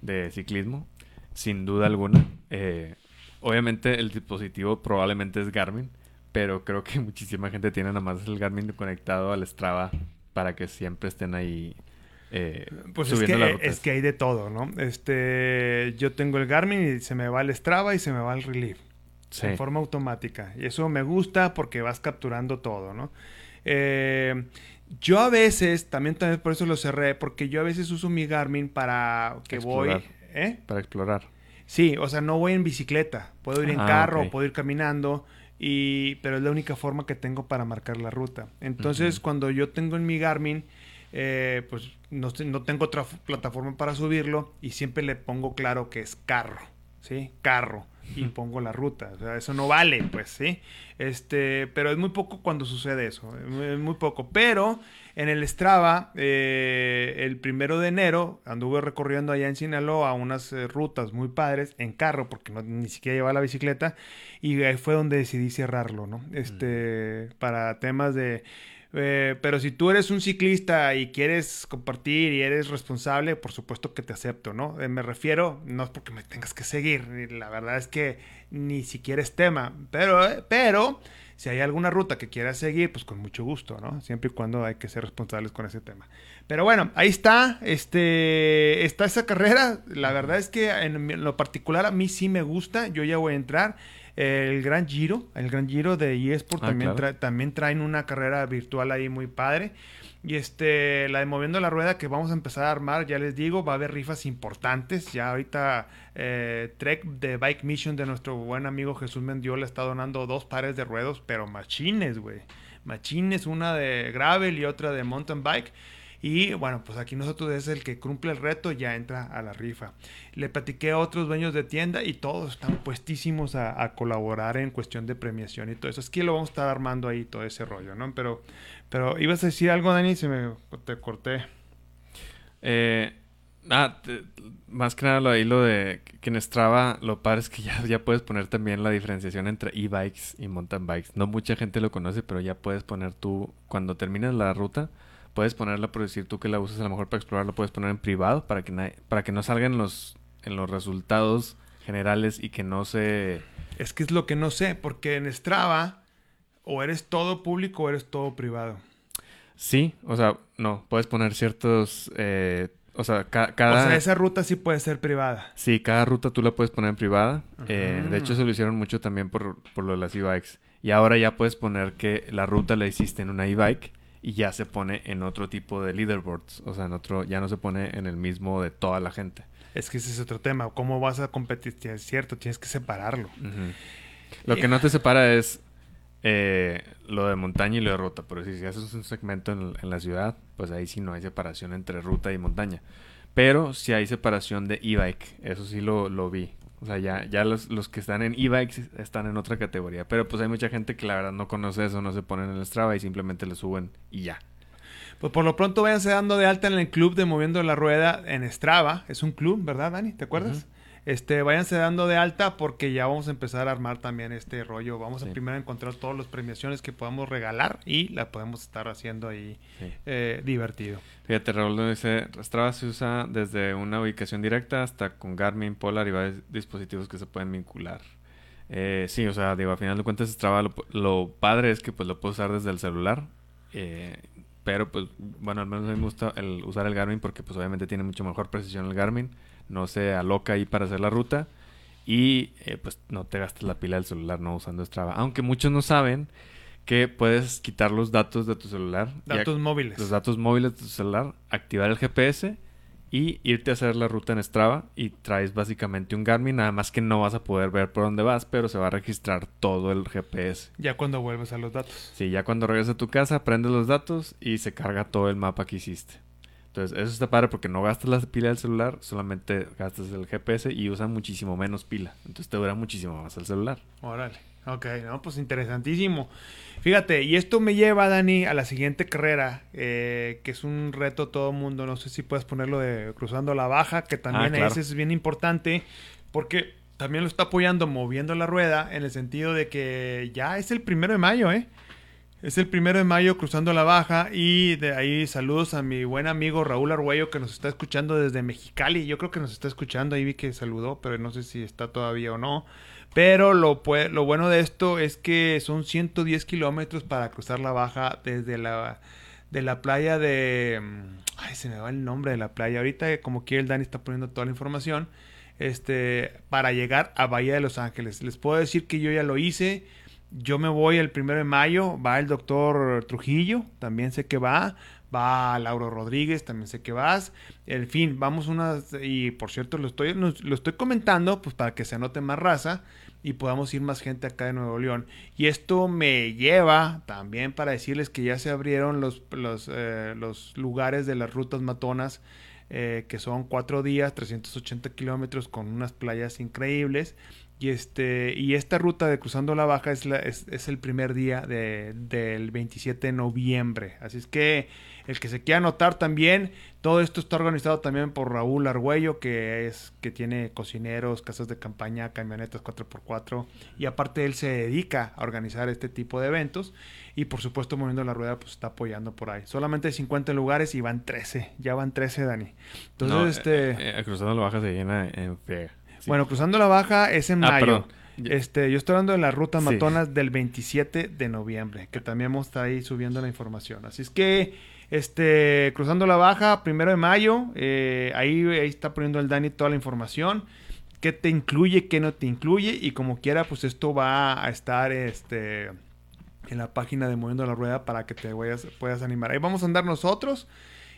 de ciclismo, sin duda alguna. Eh, obviamente el dispositivo probablemente es Garmin, pero creo que *laughs* muchísima gente tiene nada más el Garmin conectado al Strava para que siempre estén ahí eh, Pues es que, las rutas. es que hay de todo, ¿no? Este, yo tengo el Garmin y se me va el Strava y se me va el Relief. Sí. en forma automática. Y eso me gusta porque vas capturando todo, ¿no? Eh, yo a veces, también, también por eso lo cerré, porque yo a veces uso mi Garmin para que Explorar. voy... ¿Eh? Para explorar. Sí, o sea, no voy en bicicleta. Puedo ir en Ah, carro, ok. puedo ir caminando, y, pero es la única forma que tengo para marcar la ruta. Entonces, cuando yo tengo en mi Garmin, eh, pues no, no tengo otra plataforma para subirlo y siempre le pongo claro que es carro, ¿sí? Carro. Y pongo la ruta. O sea, eso no vale, pues, ¿sí? Este, pero es muy poco cuando sucede eso. Es muy, es muy poco. Pero en el Strava, eh, el primero de enero, anduve recorriendo allá en Sinaloa unas eh, rutas muy padres en carro, porque no, ni siquiera llevaba la bicicleta, y ahí fue donde decidí cerrarlo, ¿no? Este, para temas de... eh, pero si tú eres un ciclista y quieres compartir y eres responsable, por supuesto que te acepto, ¿no? Eh, me refiero, no es porque me tengas que seguir, la verdad es que ni siquiera es tema, pero, eh, pero si hay alguna ruta que quieras seguir, pues con mucho gusto, ¿no? Siempre y cuando hay que ser responsables con ese tema. Pero bueno, ahí está, este, está esa carrera. La verdad es que en lo particular a mí sí me gusta. Yo ya voy a entrar. El Gran Giro, el Gran Giro de eSport Ah, también, claro. también traen una carrera virtual ahí muy padre. Y este, la de Moviendo la Rueda que vamos a empezar a armar, ya les digo, va a haber rifas importantes. Ya ahorita eh, Trek de Bike Mission de nuestro buen amigo Jesús Mendiola está donando dos pares de ruedos, pero machines, güey. Machines, una de gravel y otra de mountain bike. Y bueno, pues aquí nosotros es el que cumple el reto, ya entra a la rifa. Le platiqué a otros dueños de tienda y todos están puestísimos a, colaborar en cuestión de premiación y todo eso. Es que lo vamos a estar armando ahí todo ese rollo, ¿no? Pero, pero ibas a decir algo, Dani, se me te corté. Eh, ah, más que nada lo ahí lo de que en lo padre es que ya, ya puedes poner también la diferenciación entre e-bikes y mountain bikes. No mucha gente lo conoce, pero ya puedes poner tú, cuando terminas la ruta, puedes ponerla por decir tú que la usas a lo mejor para explorar, lo puedes poner en privado para que, nadie- para que no salgan los, en los resultados generales y que no se... Es que es lo que no sé, porque en Strava o eres todo público o eres todo privado. Sí, o sea, no, puedes poner ciertos... eh, o sea, ca- cada... O sea, esa ruta sí puede ser privada. Sí, cada ruta tú la puedes poner en privada. Eh, de hecho, se lo hicieron mucho también por, por lo de las e-bikes. Y ahora ya puedes poner que la ruta la hiciste en una e-bike y ya se pone en otro tipo de leaderboards. O sea, en otro, ya no se pone en el mismo de toda la gente. Es que ese es otro tema. ¿Cómo vas a competir? Es cierto, tienes que separarlo. Ujú. Lo que no te separa es eh, lo de montaña y lo de ruta. Pero si, si haces un segmento en, en la ciudad, pues ahí sí no hay separación entre ruta y montaña. Pero sí hay separación de e-bike. Eso sí lo, lo vi. O sea, ya, ya los, los que están en e-bikes están en otra categoría. Pero pues hay mucha gente que la verdad no conoce eso, no se ponen en el Strava y simplemente lo suben y ya. Pues por lo pronto váyanse dando de alta en el club de Moviendo la Rueda en Strava. Es un club, ¿verdad, Dani? ¿Te acuerdas? Este, váyanse dando de alta porque ya vamos a empezar a armar también este rollo. Vamos Sí. a primero encontrar todas las premiaciones que podamos regalar y la podemos estar haciendo ahí Sí. eh, divertido. Fíjate, Raúl dice, Strava se usa desde una ubicación directa hasta con Garmin, Polar y varios dispositivos que se pueden vincular. Eh, sí, o sea, digo, a final de cuentas Strava lo, lo padre es que pues lo puedo usar desde el celular. eh, pero pues, bueno, al menos a mí me gusta el, usar el Garmin porque pues obviamente tiene mucho mejor precisión el Garmin. No se aloca ahí para hacer la ruta. y eh, pues no te gastas la pila del celular no usando Strava. Aunque muchos no saben que puedes quitar los datos de tu celular. Datos móviles. Los datos móviles de tu celular, activar el GPS y irte a hacer la ruta en Strava y traes básicamente un Garmin, nada más que no vas a poder ver por dónde vas, pero se va a registrar todo el GPS. Ya cuando vuelves a los datos. Sí, ya cuando regresas a tu casa, prendes los datos y se carga todo el mapa que hiciste. Entonces, eso está padre porque no gastas la pila del celular, solamente gastas el GPS y usa muchísimo menos pila. Entonces te dura muchísimo más el celular. Órale. Ok, no, pues interesantísimo. Fíjate, y esto me lleva, Dani, a la siguiente carrera, eh, que es un reto todo el mundo. No sé si puedes ponerlo de cruzando la baja, que también Ah, ese es bien importante, porque también lo está apoyando moviendo la rueda, en el sentido de que ya es el primero de mayo, ¿eh? Es el primero de mayo cruzando la baja y de ahí saludos a mi buen amigo Raúl Arguello que nos está escuchando desde Mexicali. Yo creo que nos está escuchando, ahí vi que saludó, pero no sé si está todavía o no. Pero lo, lo bueno de esto es que son 110 kilómetros para cruzar la baja desde la, de la playa de... mm, Ay, se me va el nombre de la playa. Ahorita, como quiere, el Dani está poniendo toda la información. Este, para llegar a Bahía de Los Ángeles. Les puedo decir que yo ya lo hice. Yo me voy el primero de mayo. Va el doctor Trujillo, también sé que va. Va Lauro Rodríguez, también sé que vas. En fin, vamos unas. Y por cierto, lo estoy, lo, estoy comentando pues para que se anote más raza y podamos ir más gente acá de Nuevo León. Y esto me lleva también para decirles que ya se abrieron los, los, eh, los lugares de las rutas matonas, eh, que son cuatro días, 380 kilómetros con unas playas increíbles. Y, este, y esta ruta de Cruzando la Baja es, la- es, es el primer día de- del 27 de noviembre. Así es que el que se quiera anotar también, todo esto está organizado también por Raúl Argüello, que es que tiene cocineros, casas de campaña, camionetas 4x4 y aparte él se dedica a organizar este tipo de eventos y por supuesto Moviendo la Rueda pues está apoyando por ahí. Solamente hay 50 lugares y van 13, ya van 13 Dani. Entonces No, este eh, eh, cruzando la baja se llena en friega. Sí. bueno, cruzando la baja es en Ah, mayo. perdón. Este, yo estoy hablando de las rutas Sí. matonas del 27 de noviembre, que también vamos a estar ahí subiendo la información. Así es que, este, cruzando la baja, primero de mayo, eh, ahí, ahí está poniendo el Dani toda la información. ¿Qué te incluye, qué no te incluye? Y como quiera, pues esto va a estar, este, en la página de Moviendo la Rueda para que te vayas- puedas animar. Ahí vamos a andar nosotros.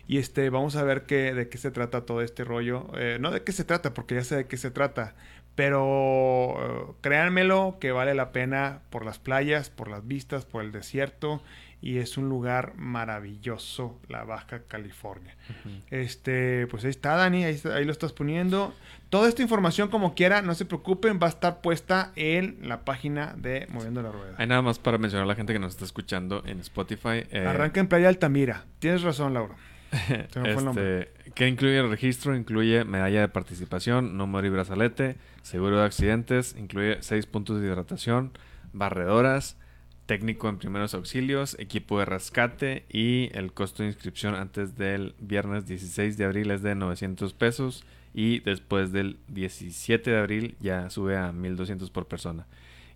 Y este, vamos a ver qué, de qué se trata todo este rollo. Eh, no de qué se trata, porque ya sé de qué se trata. Pero eh, créanmelo que vale la pena por las playas, por las vistas, por el desierto. Y es un lugar maravilloso, la Baja California. Este, pues ahí está, Dani, ahí, está- ahí lo estás poniendo. Toda esta información, como quiera, no se preocupen, va a estar puesta en la página de Moviendo la Rueda. Hay nada más para mencionar a la gente que nos está escuchando en Spotify. eh, Arranca en Playa Altamira. Tienes razón, Lauro. *laughs* Este, ¿Qué incluye el registro? Incluye medalla de participación, número y brazalete, seguro de accidentes, incluye seis puntos de hidratación, barredoras, técnico en primeros auxilios, equipo de rescate y el costo de inscripción antes del viernes 16 de abril es de 900 pesos y después del 17 de abril ya sube a 1200 por persona.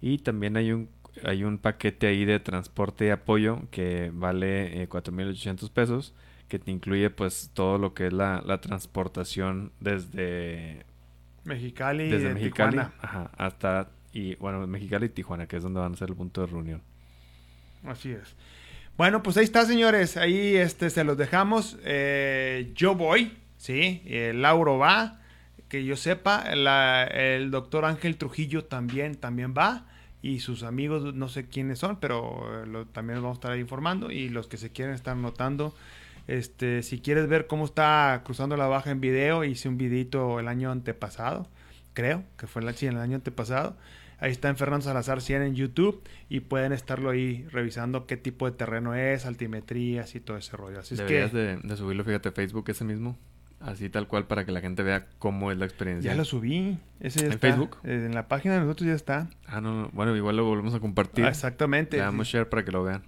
Y también hay un hay un paquete ahí de transporte y apoyo que vale eh, 4.800 pesos que te incluye pues todo lo que es la, la transportación desde, Mexicali, desde de Mexicali Tijuana. ajá, hasta y bueno Mexicali y Tijuana que es donde van a ser el punto de reunión Así es. Bueno, pues ahí está, señores. Ahí este, se los dejamos. Eh, yo voy, ¿sí? Eh, Lauro va. Que yo sepa, la- el doctor Ángel Trujillo también, también va. Y sus amigos, no sé quiénes son, pero eh, lo- también los vamos a estar ahí informando. Y los que se quieren estar notando. Este, si quieres ver cómo está cruzando la baja en video, hice un videito el año antepasado. Creo que fue el, sí, el año antepasado. Ahí está en Fernando Salazar 100 en YouTube y pueden estarlo ahí revisando qué tipo de terreno es, altimetrías y todo ese rollo. Así es deberías que de, de subirlo fíjate Facebook ese mismo así tal cual para que la gente vea cómo es la experiencia ya lo subí. Ese ya ¿En está. Facebook? Eh, En la página de nosotros ya está. ah no, no, bueno igual lo volvemos a compartir Ah, exactamente. le damos share para que lo vean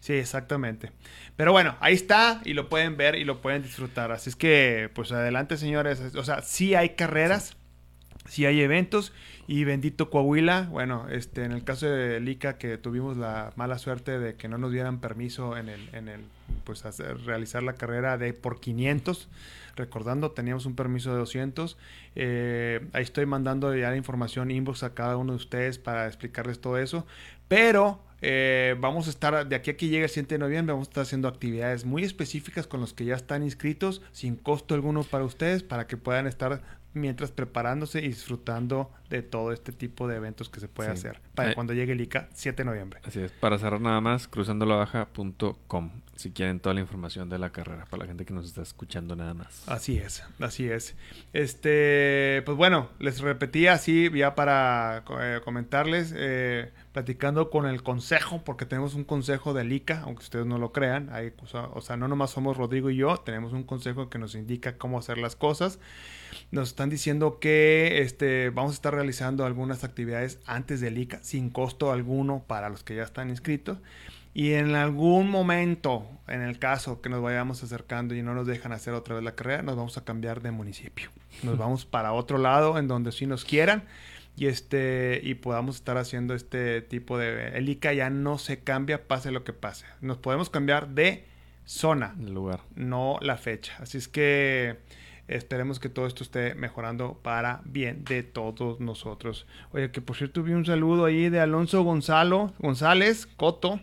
Sí, exactamente. Pero bueno, ahí está y lo pueden ver y lo pueden disfrutar. Así es que, pues adelante, señores. O sea, sí hay carreras, sí hay eventos y bendito Coahuila. Bueno, este, en el caso de Lica que tuvimos la mala suerte de que no nos dieran permiso en el, en el, pues hacer, realizar la carrera de por 500. Recordando, teníamos un permiso de 200. Eh, ahí estoy mandando ya la información inbox a cada uno de ustedes para explicarles todo eso. Pero eh, vamos a estar, de aquí a que llegue el 7 de noviembre, vamos a estar haciendo actividades muy específicas con los que ya están inscritos, sin costo alguno para ustedes, para que puedan estar mientras preparándose y disfrutando de todo este tipo de eventos que se puede hacer para eh, cuando llegue el ICA 7 de noviembre. Así es, para cerrar nada más, cruzandolabaja.com si quieren toda la información de la carrera para la gente que nos está escuchando nada más. Así es, así es. Este, pues bueno, les repetía así ya para eh, comentarles, eh, platicando con el consejo, porque tenemos un consejo del ICA, aunque ustedes no lo crean, hay, o sea, no nomás somos Rodrigo y yo, tenemos un consejo que nos indica cómo hacer las cosas. Nos están diciendo que este, vamos a estar realizando algunas actividades antes del ICA sin costo alguno para los que ya están inscritos. Y en algún momento, en el caso que nos vayamos acercando y no nos dejan hacer otra vez la carrera, nos vamos a cambiar de municipio. Nos vamos para otro lado en donde sí nos quieran y este y podamos estar haciendo este tipo de el ICA ya no se cambia pase lo que pase. Nos podemos cambiar de zona, el lugar, no la fecha. Así es que esperemos que todo esto esté mejorando para bien de todos nosotros. Oye, que por cierto vi un saludo ahí de Alonso Gonzalo, González Coto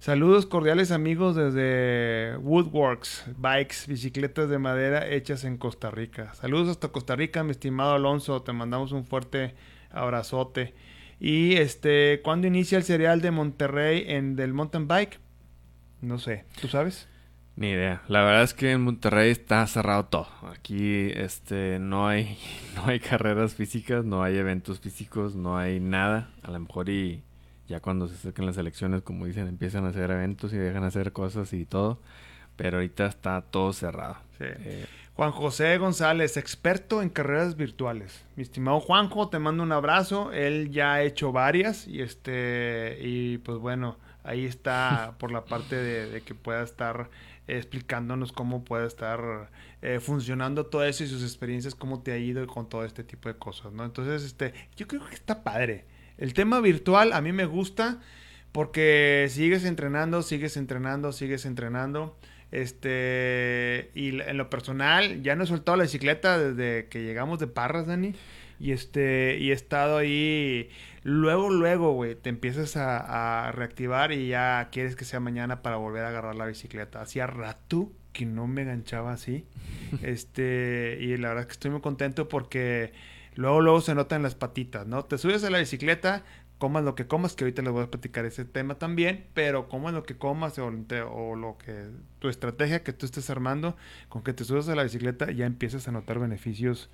Saludos cordiales amigos desde Woodworks, bikes, bicicletas de madera hechas en Costa Rica. Saludos hasta Costa Rica, mi estimado Alonso, te mandamos un fuerte abrazote. Y este, ¿cuándo inicia el serial de Monterrey en del mountain bike? No sé, ¿tú sabes? Ni idea. La verdad es que en Monterrey está cerrado todo. Aquí este no hay *laughs* no hay carreras físicas, no hay eventos físicos, no hay nada. A lo mejor y ya cuando se acerquen las elecciones, como dicen, empiezan a hacer eventos y dejan hacer cosas y todo. Pero ahorita está todo cerrado. Eh, Juan José González, experto en carreras virtuales. Mi estimado Juanjo, te mando un abrazo. Él ya ha hecho varias y este y pues bueno, ahí está por la parte de, que pueda estar explicándonos cómo puede estar eh, funcionando todo eso y sus experiencias, cómo te ha ido con todo este tipo de cosas, ¿no? Entonces, este, yo creo que está padre. El tema virtual a mí me gusta porque sigues entrenando, sigues entrenando, sigues entrenando. Este, y en lo personal, ya no he soltado la bicicleta desde que llegamos de Parras, Dani. Y este, y he estado ahí. Luego, luego, güey, te empiezas a, reactivar y ya quieres que sea mañana para volver a agarrar la bicicleta. Hacía rato que no me enganchaba así. *laughs* este, y la verdad es que estoy muy contento porque luego, luego se notan las patitas, ¿no? Te subes a la bicicleta, comas lo que comas, que ahorita les voy a platicar ese tema también, pero comas lo que comas o, lo que tu estrategia que tú estés armando, con que te subes a la bicicleta ya empiezas a notar beneficios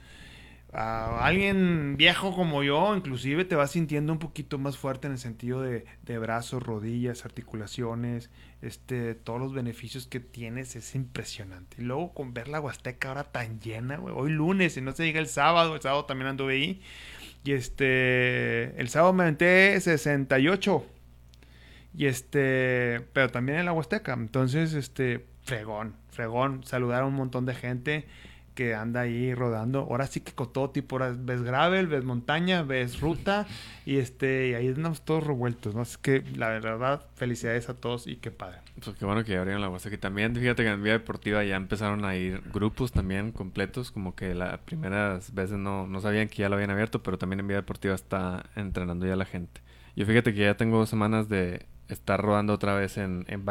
a alguien viejo como yo, inclusive te vas sintiendo un poquito más fuerte en el sentido de, brazos, rodillas, articulaciones, este, todos los beneficios que tienes es impresionante. Y luego con ver la Huasteca ahora tan llena, hoy lunes y no se llega el sábado, el sábado también anduve ahí. Y este, el sábado me aventé 68. Y este, pero también en la Huasteca. Entonces, este, fregón, fregón, saludar a un montón de gente que anda ahí rodando. Ahora sí que con todo tipo, ahora ves gravel, ves montaña, ves ruta *laughs* y este y ahí andamos todos revueltos, ¿no? Es que la verdad, felicidades a todos y qué padre. Pues qué bueno que abrieron la que También, fíjate que en Vía Deportiva ya empezaron a ir grupos también completos, como que las primeras veces no, no sabían que ya lo habían abierto, pero también en Vía Deportiva está entrenando ya la gente. Yo fíjate que ya tengo dos semanas de estar rodando otra vez en, en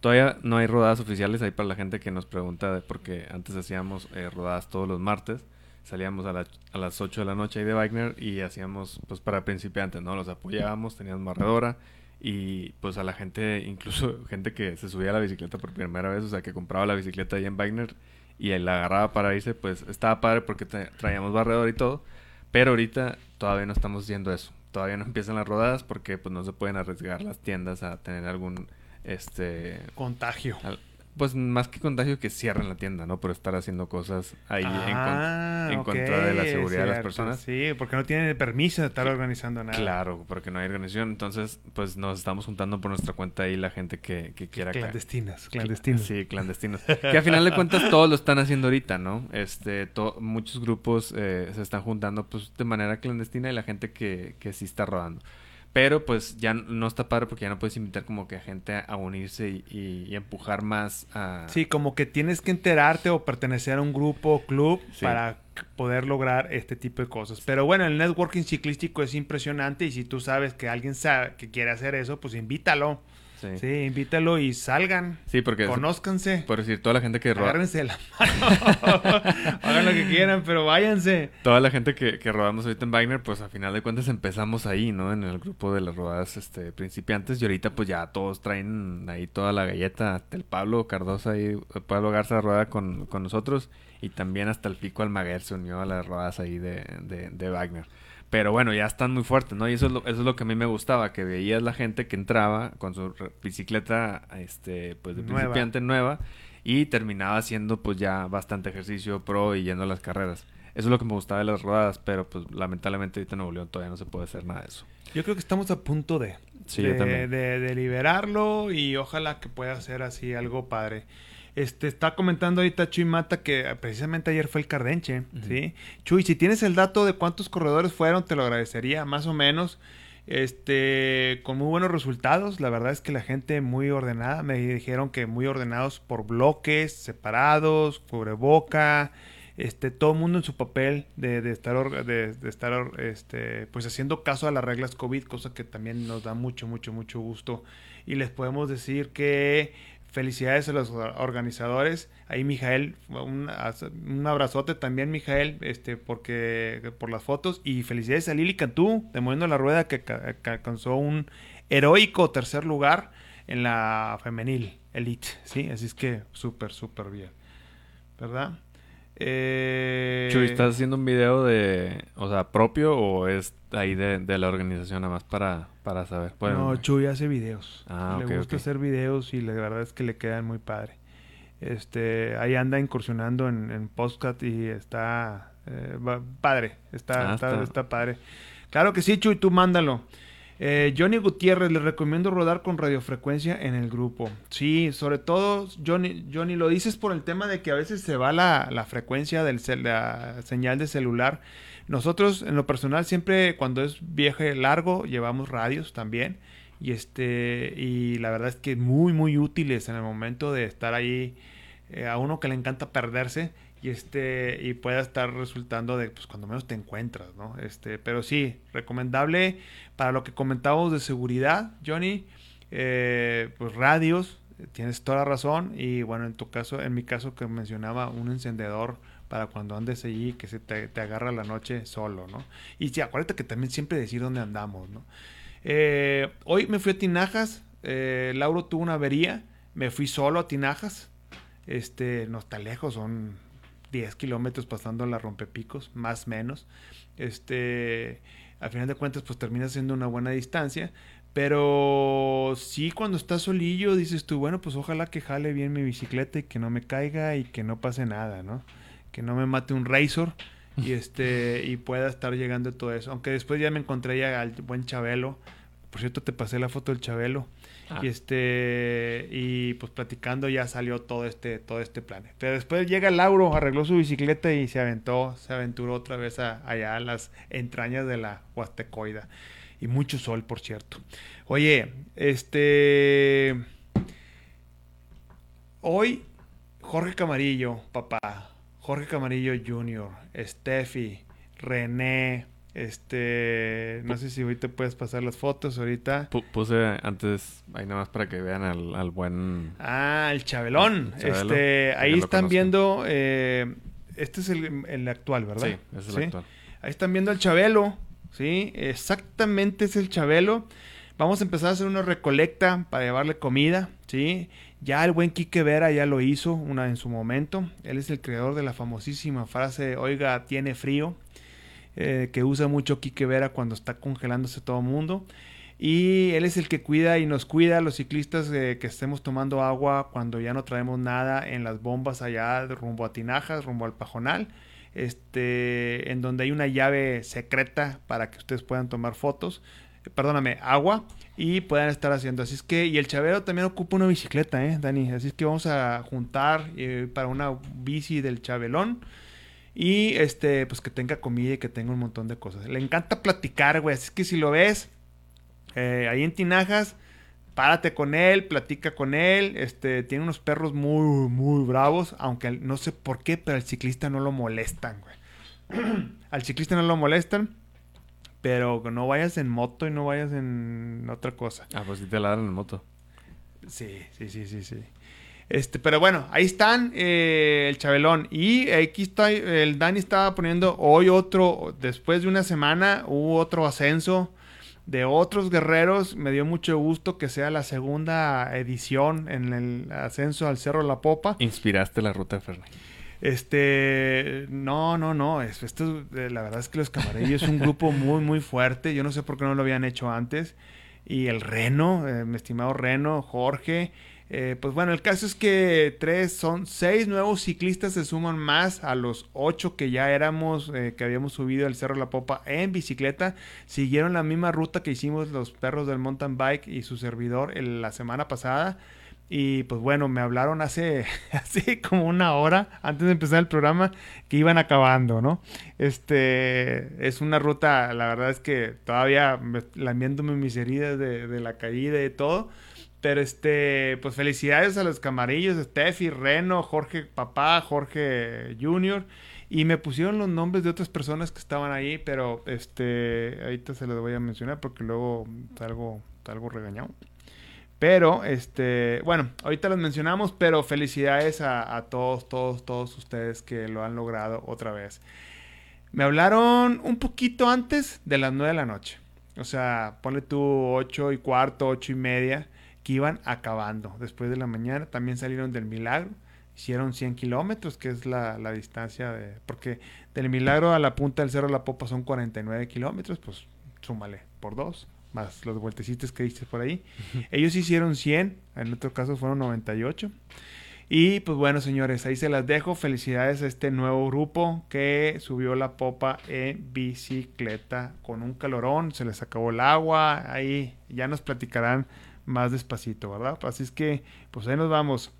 Todavía no hay rodadas oficiales ahí para la gente que nos pregunta, porque antes hacíamos eh, rodadas todos los martes. Salíamos a, a, las 8 de la noche ahí de Wagner y hacíamos, pues para principiantes, ¿no? Los apoyábamos, teníamos barredora y pues a la gente, incluso *laughs* gente que se subía a la bicicleta por primera vez, o sea, que compraba la bicicleta ahí en Wagner y la agarraba para irse, pues estaba padre porque traíamos barredor y todo. Pero ahorita todavía no estamos haciendo eso todavía no empiezan las rodadas porque pues no se pueden arriesgar las tiendas a tener algún este contagio pues más que contagio que cierren la tienda, ¿no? Por estar haciendo cosas ahí en, ah, contra de la seguridad de las personas. Sí, porque no tienen permiso de estar organizando nada. Claro, porque no hay organización. Entonces, pues nos estamos juntando por nuestra cuenta ahí la gente que, que quiera. Clandestinas, clandestinos. Sí, clandestinos. que a final de cuentas todos lo están haciendo ahorita, ¿no? Este, muchos grupos eh, se están juntando pues de manera clandestina y la gente que, que sí está rodando. Pero pues ya no está padre porque ya no puedes invitar como que a gente a unirse y, y, empujar más a... Sí, como que tienes que enterarte o pertenecer a un grupo o club para poder lograr este tipo de cosas. Pero bueno, el networking ciclístico es impresionante y si tú sabes que alguien sabe que quiere hacer eso, pues invítalo. Sí. invítalo y salgan. Sí, porque. Conózcanse. Por decir, toda la gente que roba. Agárrense la mano. *laughs* Hagan lo que quieran, pero váyanse. Toda la gente que, que rodamos ahorita en Wagner, pues a final de cuentas empezamos ahí, ¿no? En el grupo de las rodadas este, principiantes. Y ahorita, pues ya todos traen ahí toda la galleta. El Pablo Cardosa y Pablo Garza rueda con, con nosotros. Y también hasta el Pico Almaguer se unió a las rodadas ahí de, de, de Wagner. Pero bueno, ya están muy fuertes, ¿no? Y eso es, lo, eso es lo que a mí me gustaba, que veías la gente que entraba con su bicicleta, este, pues de principiante nueva, y terminaba haciendo pues ya bastante ejercicio pro y yendo a las carreras. Eso es lo que me gustaba de las rodadas, pero pues lamentablemente ahorita en Nuevo León todavía no se puede hacer nada de eso. Yo creo que estamos a punto de, de, de liberarlo y ojalá que pueda ser así algo padre. Este, está comentando ahorita Chuy Mata que precisamente ayer fue el Cardenche, ¿sí? Chuy, si tienes el dato de cuántos corredores fueron, te lo agradecería, más o menos. Este, con muy buenos resultados. La verdad es que la gente muy ordenada. Me dijeron que muy ordenados por bloques, separados, cubreboca. Este, todo el mundo en su papel de, de estar, de, de, estar este, pues haciendo caso a las reglas COVID, cosa que también nos da mucho, mucho, mucho gusto. Y les podemos decir que Felicidades a los organizadores. Ahí, Mijael, un, abrazote también, Mijael, este, porque, por las fotos. Y felicidades a Lili Cantú, de Moviendo la Rueda, que, alcanzó un heroico tercer lugar en la femenil elite. ¿sí? Así es que súper, súper bien. ¿Verdad? Eh... Chuy, ¿estás haciendo un video de, o sea, propio o es ahí de, la organización nada más para, para saber? no, Chuy hace videos. Ah, le gusta hacer videos y la verdad es que le quedan muy padre. Este, ahí anda incursionando en, en podcast y está eh, padre, está, ah, está, está padre. Claro que sí, Chuy, tú mándalo. Eh, Johnny Gutiérrez, le recomiendo rodar con radiofrecuencia en el grupo. Sí, sobre todo, Johnny, Johnny, lo dices por el tema de que a veces se va la, la frecuencia de la señal de celular. Nosotros, en lo personal, siempre cuando es viaje largo, llevamos radios también. Y este, y la verdad es que muy, muy útiles en el momento de estar ahí. Eh, a uno que le encanta perderse y este y pueda estar resultando de pues cuando menos te encuentras no este pero sí recomendable para lo que comentábamos de seguridad Johnny eh, pues radios tienes toda la razón y bueno en tu caso en mi caso que mencionaba un encendedor para cuando andes allí que se te, agarra la noche solo no y sí, acuérdate que también siempre decir dónde andamos no eh, hoy me fui a Tinajas eh, Lauro tuvo una avería me fui solo a Tinajas este no está lejos son 10 kilómetros pasando la rompepicos, más o menos. Este, al final de cuentas, pues termina siendo una buena distancia. Pero sí, cuando estás solillo, dices tú, bueno, pues ojalá que jale bien mi bicicleta y que no me caiga y que no pase nada, ¿no? Que no me mate un Razor y *laughs* este y pueda estar llegando todo eso. Aunque después ya me encontré ya al buen Chabelo. Por cierto, te pasé la foto del Chabelo. Ah. Y este y pues platicando ya salió todo este todo este plan. Pero después llega Lauro, arregló su bicicleta y se aventó, se aventuró otra vez allá a las entrañas de la Huastecoida. Y mucho sol, por cierto. Oye, este hoy Jorge Camarillo, papá, Jorge Camarillo Jr., Steffi, René, este, no sé si ahorita puedes pasar las fotos ahorita. puse antes, ahí nada más para que vean al, buen... Ah, el Chabelón. este, ahí están viendo, eh, este es el, actual, ¿verdad? Sí, es el actual. Ahí están viendo al Chabelo, ¿sí? Exactamente es el Chabelo. Vamos a empezar a hacer una recolecta para llevarle comida, ¿sí? Ya el buen Quique Vera ya lo hizo una en su momento. Él es el creador de la famosísima frase, oiga, tiene frío. Eh, que usa mucho Quique Vera cuando está congelándose todo el mundo. Y él es el que cuida y nos cuida a los ciclistas que estemos tomando agua cuando ya no traemos nada en las bombas allá rumbo a Tinajas, rumbo al Pajonal, este, en donde hay una llave secreta para que ustedes puedan tomar fotos, perdóname, agua y puedan estar haciendo. Así es que, y el chavero también ocupa una bicicleta, ¿eh, Dani? Así es que vamos a juntar eh, para una bici del Chabelón y este, pues que tenga comida y que tenga un montón de cosas. Le encanta platicar, güey. Así que si lo ves, Eh, ahí en Tinajas, párate con él, platica con él. Este, tiene unos perros muy, muy bravos, aunque no sé por qué, pero al ciclista no lo molestan, güey. *clears throat* al ciclista no lo molestan. Pero no vayas en moto y no vayas en otra cosa. Ah, pues sí te ladran en moto. Sí, sí, sí, sí, sí. Este, pero bueno, ahí están eh, el Chabelón. Y aquí está, el Dani estaba poniendo hoy otro, después de una semana, hubo otro ascenso de otros guerreros. Me dio mucho gusto que sea la segunda edición en el ascenso al Cerro La Popa. Inspiraste la ruta, Fernández. Este, no, no, no. Esto, eh, la verdad es que los camarillos es un grupo muy, muy fuerte. Yo no sé por qué no lo habían hecho antes. Y el Reno, eh, mi estimado Reno, Jorge. Eh, pues bueno, el caso es que tres, son seis nuevos ciclistas se suman más a los ocho que ya éramos, eh, que habíamos subido al Cerro La Popa en bicicleta. Siguieron la misma ruta que hicimos los perros del mountain bike y su servidor la semana pasada. Y pues bueno, me hablaron hace, *laughs* hace como una hora antes de empezar el programa que iban acabando, ¿no? Este es una ruta, la verdad es que todavía lamiéndome mis heridas de, de la caída y todo pero este, pues felicidades a los camarillos, Steffi, Reno, Jorge Papá, Jorge Junior. Y me pusieron los nombres de otras personas que estaban ahí, pero este, ahorita se los voy a mencionar porque luego salgo, salgo regañado. Pero, este, bueno, ahorita los mencionamos, pero felicidades a, a, todos, todos, todos ustedes que lo han logrado otra vez. Me hablaron un poquito antes de las 9 de la noche. O sea, ponle tú 8 y cuarto, 8 y media que iban acabando. Después de la mañana también salieron del Milagro, hicieron 100 kilómetros, que es la, distancia de... Porque del Milagro a la punta del Cerro La Popa son 49 kilómetros, pues súmale por dos, más los vueltecitos que diste por ahí. Ellos hicieron 100, en otro caso fueron 98. Y pues bueno, señores, ahí se las dejo. Felicidades a este nuevo grupo que subió la popa en bicicleta con un calorón. Se les acabó el agua. Ahí ya nos platicarán más despacito, ¿verdad? Así es que, pues ahí nos vamos.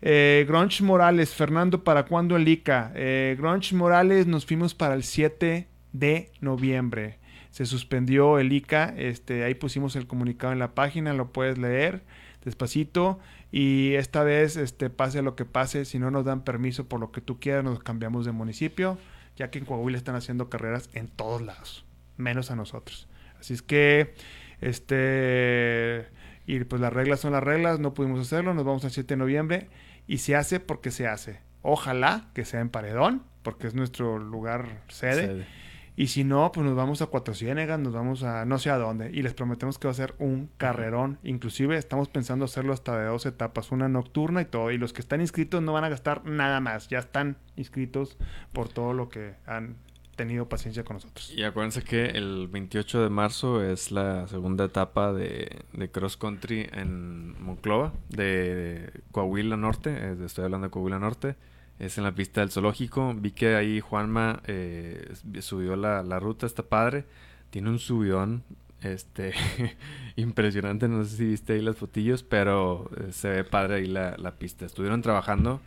Eh, Grunch Morales, Fernando, ¿para cuándo el ICA? Eh, Grunch Morales, nos fuimos para el 7 de noviembre. Se suspendió el ICA, este, ahí pusimos el comunicado en la página, lo puedes leer despacito. Y esta vez, este, pase lo que pase, si no nos dan permiso por lo que tú quieras, nos cambiamos de municipio, ya que en Coahuila están haciendo carreras en todos lados, menos a nosotros. Así es que, este y pues las reglas son las reglas, no pudimos hacerlo, nos vamos al 7 de noviembre y se hace porque se hace. Ojalá que sea en Paredón, porque es nuestro lugar sede. Y si no, pues nos vamos a Cuatro Ciénegas, nos vamos a no sé a dónde. Y les prometemos que va a ser un carrerón. Inclusive estamos pensando hacerlo hasta de dos etapas, una nocturna y todo. Y los que están inscritos no van a gastar nada más. Ya están inscritos por todo lo que han tenido paciencia con nosotros. Y acuérdense que el 28 de marzo es la segunda etapa de, cross country en Monclova, de, Coahuila Norte, estoy hablando de Coahuila Norte, es en la pista del zoológico. Vi que ahí Juanma eh, subió la, ruta, está padre, tiene un subidón este *laughs* impresionante, no sé si viste ahí las fotillos, pero eh, se ve padre ahí la, la pista. Estuvieron trabajando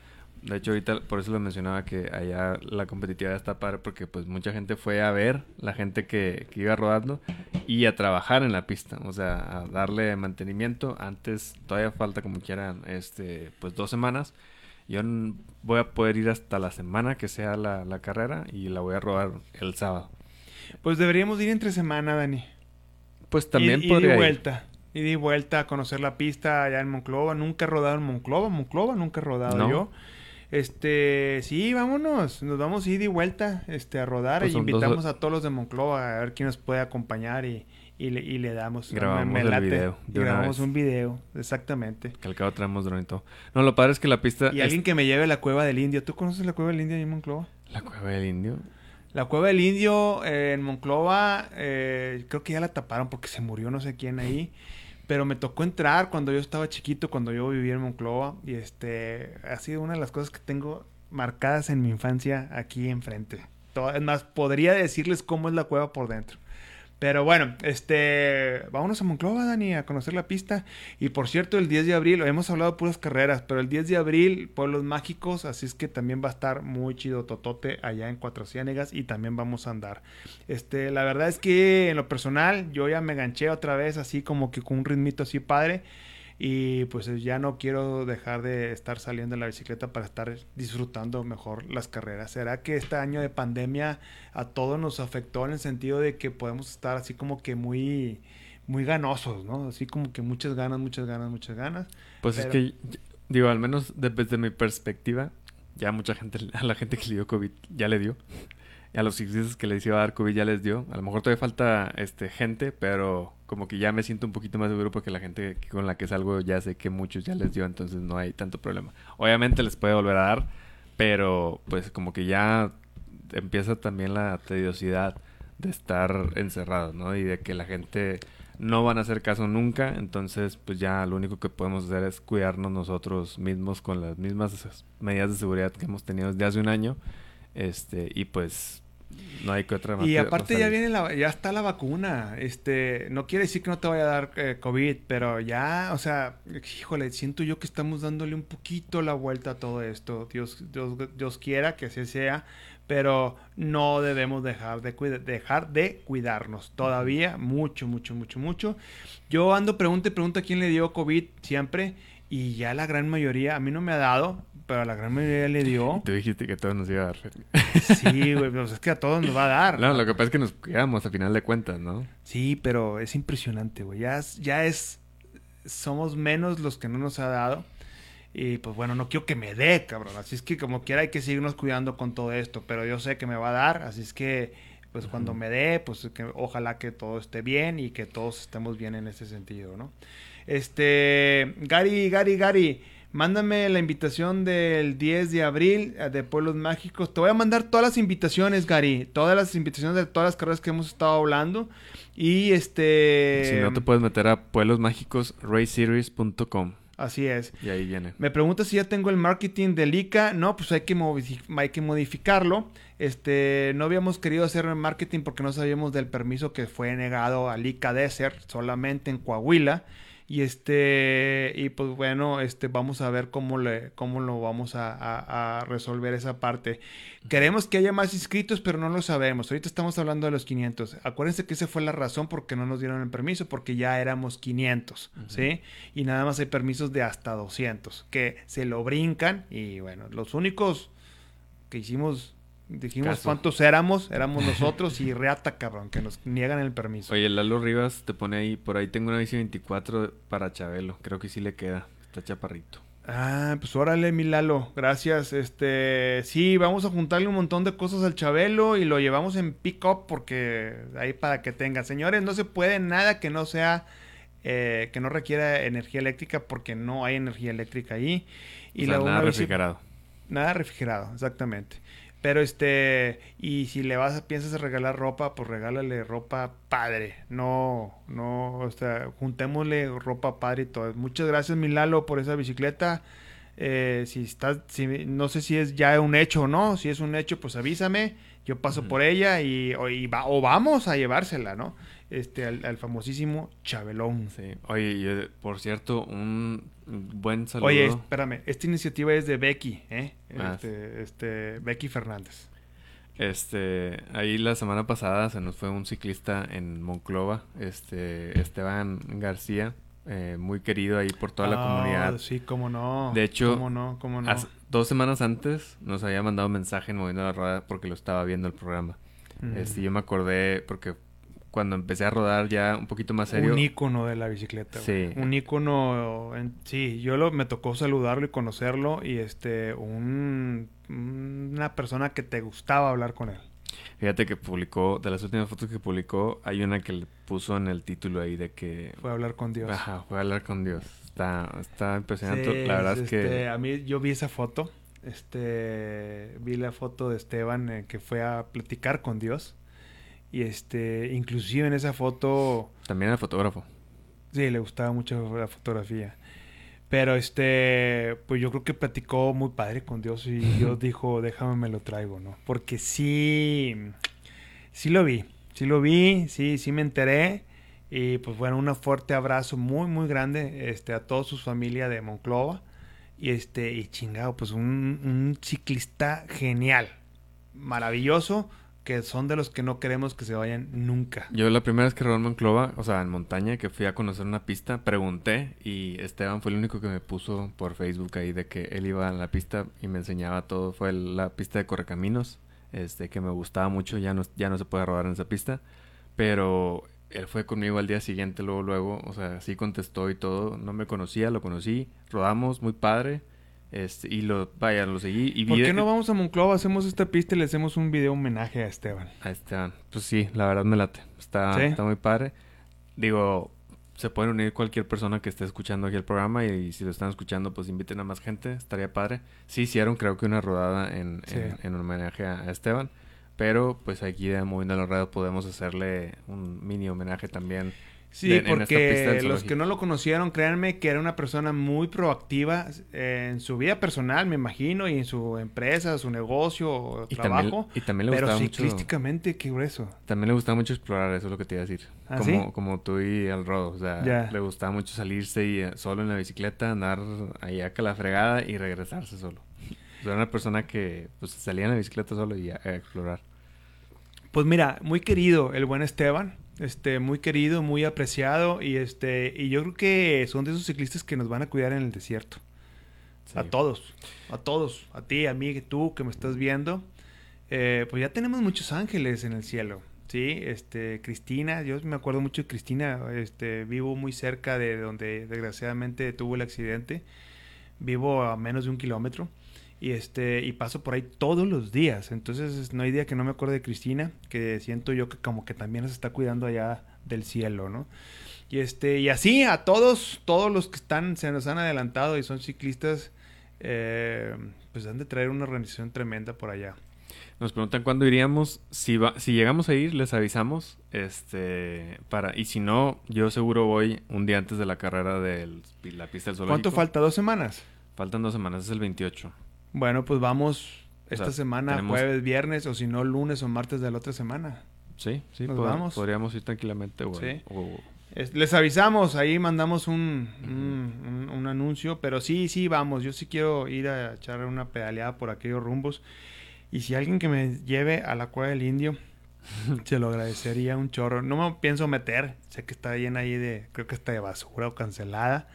de hecho, ahorita por eso lo mencionaba que allá la competitividad está padre porque pues mucha gente fue a ver la gente que, iba rodando y a trabajar en la pista, o sea, a darle mantenimiento. Antes todavía falta como quieran, este, pues dos semanas. Yo voy a poder ir hasta la semana que sea la, carrera y la voy a rodar el sábado. Pues deberíamos ir entre semana, Dani. Pues también y, podría y vuelta. Y di vuelta a conocer la pista allá en Monclova. Nunca he rodado en Monclova. Monclova nunca he rodado yo. Este, sí, vámonos, nos vamos a ir de vuelta este, a rodar pues y invitamos a todos los de Monclova a ver quién nos puede acompañar y, y, le, y le damos. Grabamos el video. grabamos un video, exactamente. Que al cabo traemos drone y todo. No, lo padre es que la pista... Y alguien que me lleve a la Cueva del Indio. ¿Tú conoces la Cueva del Indio en Monclova? La Cueva del Indio. La Cueva del Indio eh, en Monclova, eh, creo que ya la taparon porque se murió no sé quién ahí. Pero me tocó entrar cuando yo estaba chiquito, cuando yo vivía en Monclova. Y este ha sido una de las cosas que tengo marcadas en mi infancia aquí enfrente. Todo, más, podría decirles cómo es la cueva por dentro. Pero bueno, este, vámonos a Monclova, Dani, a conocer la pista. Y por cierto, el 10 de abril, hemos hablado de puras carreras, pero el 10 de abril, Pueblos Mágicos, así es que también va a estar muy chido Totote allá en Cuatro Ciénegas y también vamos a andar. Este, la verdad es que en lo personal, yo ya me ganché otra vez así como que con un ritmito así padre y pues ya no quiero dejar de estar saliendo en la bicicleta para estar disfrutando mejor las carreras. ¿Será que este año de pandemia a todos nos afectó en el sentido de que podemos estar así como que muy muy ganosos, ¿no? Así como que muchas ganas, muchas ganas, muchas ganas. Pues es que digo, al menos desde mi perspectiva, ya mucha gente a la gente que le dio COVID ya le dio a los ciclistas que les iba a dar COVID ya les dio. A lo mejor todavía falta este gente, pero como que ya me siento un poquito más seguro porque la gente con la que salgo ya sé que muchos ya les dio, entonces no hay tanto problema. Obviamente les puede volver a dar, pero pues como que ya empieza también la tediosidad de estar encerrado, ¿no? Y de que la gente no van a hacer caso nunca, entonces pues ya lo único que podemos hacer es cuidarnos nosotros mismos con las mismas medidas de seguridad que hemos tenido desde hace un año. Este, y pues no hay que otra Y aparte ya viene la, ya está la vacuna. Este, no quiere decir que no te vaya a dar eh, COVID, pero ya, o sea, híjole, siento yo que estamos dándole un poquito la vuelta a todo esto. Dios, Dios, Dios quiera que así sea, pero no debemos dejar de, dejar de cuidarnos. Todavía, mucho, mucho, mucho, mucho. Yo ando pregunta y pregunta quién le dio COVID siempre. Y ya la gran mayoría, a mí no me ha dado, pero a la gran mayoría le dio. Tú dijiste que a todos nos iba a dar. sí, güey, pues es que a todos nos va a dar. No, lo que pasa es que nos cuidamos a final de cuentas, ¿no? Sí, pero es impresionante, güey. Ya es, ya es, somos menos los que no nos ha dado. Y pues bueno, no quiero que me dé, cabrón. Así es que como quiera hay que seguirnos cuidando con todo esto. Pero yo sé que me va a dar, así es que pues cuando me dé, pues que ojalá que todo esté bien y que todos estemos bien en ese sentido, ¿no? Este, Gary, Gary, Gary. Mándame la invitación del 10 de abril eh, de Pueblos Mágicos. Te voy a mandar todas las invitaciones, Gary. Todas las invitaciones de todas las carreras que hemos estado hablando. Y este... Si no, te puedes meter a pueblosmágicos.raceseries.com. Así es. Y ahí viene. Me pregunta si ya tengo el marketing de ICA. No, pues hay que, hay que modificarlo. Este, no habíamos querido hacer el marketing porque no sabíamos del permiso que fue negado al ICA Desert solamente en Coahuila. Y este, y pues bueno, este, vamos a ver cómo le, cómo lo vamos a, resolver esa parte. Queremos que haya más inscritos, pero no lo sabemos. Ahorita estamos hablando de los 500. Acuérdense que esa fue la razón por qué no nos dieron el permiso, porque ya éramos 500, ¿sí? Y nada más hay permisos de hasta 200, que se lo brincan. Y bueno, los únicos que hicimos Dijimos cuántos éramos, éramos nosotros y reata, cabrón, que nos niegan el permiso. Oye, Lalo Rivas te pone ahí, por ahí tengo una bici 24 para Chabelo, creo que sí le queda, está chaparrito. Ah, pues órale, mi Lalo, gracias. Este, sí, vamos a juntarle un montón de cosas al Chabelo y lo llevamos en pick-up porque ahí para que tenga. Señores, no se puede nada que no sea, eh, que no requiera energía eléctrica porque no hay energía eléctrica ahí. Y nada refrigerado. Nada refrigerado, exactamente. Pero este, y si le vas, piensas regalar ropa, pues regálale ropa padre. No, no, o sea, juntémosle ropa padre y todo. Muchas gracias, Milalo, por esa bicicleta. Eh, si estás, si, no sé si es ya un hecho o no. Si es un hecho, pues avísame. Yo paso por ella y, o, va, o vamos a llevársela, ¿no? Este, al, famosísimo Chabelón. Sí. Oye, por cierto, un buen saludo. Oye, espérame, esta iniciativa es de Becky, ¿eh? Ah. Este, este, Becky Fernández. Este, ahí la semana pasada se nos fue un ciclista en Monclova, este, Esteban García, eh, muy querido ahí por toda la ah, comunidad. Sí, cómo no. De hecho, ¿Cómo no? ¿Cómo no? dos semanas antes nos había mandado un mensaje en Moviendo la Rueda porque lo estaba viendo el programa. Mm. Este, yo me acordé porque cuando empecé a rodar ya un poquito más serio. Un ícono de la bicicleta. Sí. Un ícono, sí, yo lo, me tocó saludarlo y conocerlo y este, un, una persona que te gustaba hablar con él. Fíjate que publicó, de las últimas fotos que publicó, hay una que le puso en el título ahí de que... Fue a hablar con Dios. Ajá, fue a hablar con Dios. Está, está impresionante. la verdad es que... Este, a mí, yo vi esa foto, este, vi la foto de Esteban eh, que fue a platicar con Dios. Y este, inclusive en esa foto... También el fotógrafo. Sí, le gustaba mucho la fotografía. Pero este, pues yo creo que platicó muy padre con Dios y Dios dijo, déjame me lo traigo, ¿no? Porque sí, sí lo vi, Sí lo vi, sí, sí me enteré. Y pues bueno, un fuerte abrazo muy, muy grande este, a toda su familia de Monclova. Y este, y chingado, pues un, un ciclista genial, maravilloso, que son de los que no queremos que se vayan nunca. Yo la primera vez que rodé en Monclova, o sea, en montaña, que fui a conocer una pista, pregunté y Esteban fue el único que me puso por Facebook ahí de que él iba a la pista y me enseñaba todo. Fue la pista de Correcaminos, este, que me gustaba mucho, ya no, ya no se puede rodar en esa pista, pero él fue conmigo al día siguiente, luego, luego, o sea, sí contestó y todo, no me conocía, lo conocí, rodamos, muy padre. Este, y lo, vaya, lo seguí y ¿Por qué no vamos a Monclova, hacemos esta pista y le hacemos un video homenaje a Esteban? A Esteban. Pues sí, la verdad me late. Está, está muy padre. Digo, se pueden unir cualquier persona que esté escuchando aquí el programa y, si lo están escuchando, pues inviten a más gente. Estaría padre. Sí hicieron creo que una rodada en, en, homenaje a, Esteban. Pero pues aquí de Moviendo la Radio podemos hacerle un mini homenaje también Sí, porque los que no lo conocieron, créanme que era una persona muy proactiva en su vida personal, me imagino, y en su empresa, su negocio, y trabajo. y también le pero ciclísticamente, qué grueso. También le gustaba mucho explorar, eso es lo que te iba a decir. ¿Ah, como, como tú y el Rodo, o sea, le gustaba mucho salirse y eh, solo en la bicicleta, andar ahí acá la fregada y regresarse solo. era una persona que pues, salía en la bicicleta solo y a explorar. Pues mira, muy querido el buen Esteban este, muy querido, muy apreciado y este, y yo creo que son de esos ciclistas que nos van a cuidar en el desierto. A todos, a todos, a ti, a mí, tú que me estás viendo. Eh, pues ya tenemos muchos ángeles en el cielo, ¿sí? Este, Cristina, yo me acuerdo mucho de Cristina, este, vivo muy cerca de donde desgraciadamente tuvo el accidente, vivo a menos de un kilómetro y este y paso por ahí todos los días. Entonces no hay día que no me acuerde de Cristina que siento yo que como que también se está cuidando allá del cielo no y este y así a todos todos los que están se nos han adelantado y son ciclistas eh, pues han de traer una organización tremenda por allá. Nos preguntan cuándo iríamos. Si va, si llegamos a ir les avisamos este para y si no yo seguro voy un día antes de la carrera de la pista del zoológico. ¿cuánto falta dos semanas? faltan dos semanas es el 28 bueno, pues vamos esta semana, jueves, viernes, o si no, lunes o martes de la otra semana. Sí, sí, Nos vamos. podríamos ir tranquilamente. sí. les avisamos, ahí mandamos un, un, anuncio, pero sí, sí, vamos. Yo sí quiero ir a echar una pedaleada por aquellos rumbos. Y si alguien que me lleve a la Cueva del Indio, *laughs* se lo agradecería un chorro. No me pienso meter, sé que está llena ahí de, creo que está de basura o cancelada.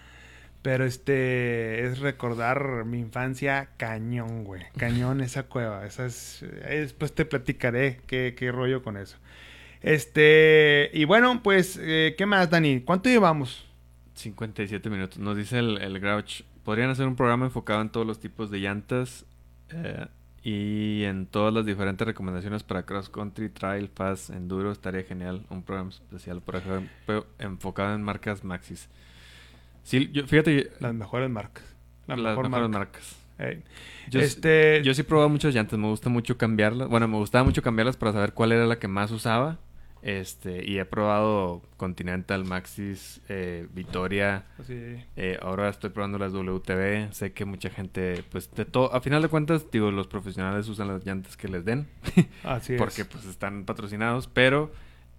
Pero este es recordar mi infancia cañón, güey. Cañón *laughs* esa cueva. Esa es, después te platicaré qué, qué, rollo con eso. Este, y bueno, pues, eh, ¿qué más, Dani? ¿Cuánto llevamos? 57 minutos. Nos dice el, el Grouch. Podrían hacer un programa enfocado en todos los tipos de llantas eh, y en todas las diferentes recomendaciones para cross country, trail, fast, enduro. Estaría genial. Un programa especial, por ejemplo, enfocado en marcas Maxis. Sí, yo, fíjate. Las mejores marcas. las mejores marcas. Yo, este... yo sí he probado muchas llantas. Me gusta mucho cambiarlas. Bueno, me gustaba mucho cambiarlas para saber cuál era la que más usaba. Este, y he probado Continental, Maxis, eh, Victoria. Eh, ahora estoy probando las WTV. Sé que mucha gente, pues, de todo, a final de cuentas, digo, los profesionales usan las llantas que les den. Así *laughs* porque, pues, están patrocinados. Pero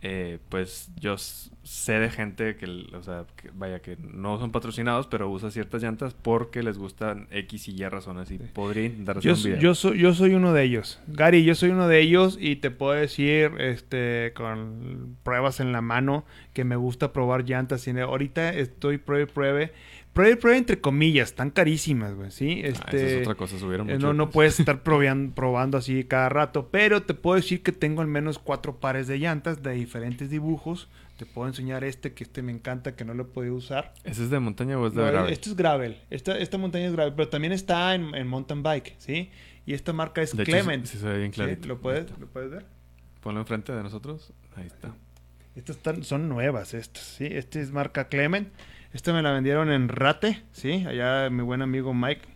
eh, pues yo sé de gente que, o sea, vaya, que no son patrocinados, pero usa ciertas llantas porque les gustan X y Y razones y podría intentar yo, un video. Yo soy, yo soy uno de ellos. Gary, yo soy uno de ellos y te puedo decir, este, con pruebas en la mano, que me gusta probar llantas. Y ahorita estoy pruebe, pruebe Prueba, prueba entre comillas, están carísimas, güey, ¿sí? Ah, este, es otra cosa, subieron eh, mucho. No, no puedes estar *laughs* probando, probando así cada rato, pero te puedo decir que tengo al menos cuatro pares de llantas de diferentes dibujos. Te puedo enseñar este, que este me encanta, que no lo he podido usar. ¿Ese es de montaña o es de gravel? Este es gravel. Esta, esta montaña es gravel, pero también está en, mountain bike, ¿sí? Y esta marca es Clement. sí, se ve bien clarito. ¿Lo, puedes, ¿Lo puedes ver? Ponlo enfrente de nosotros. Ahí está. Estas están, son nuevas, estas, ¿sí? Este es marca Clement. Esta me la vendieron en Rate, ¿sí? Allá mi buen amigo Mike.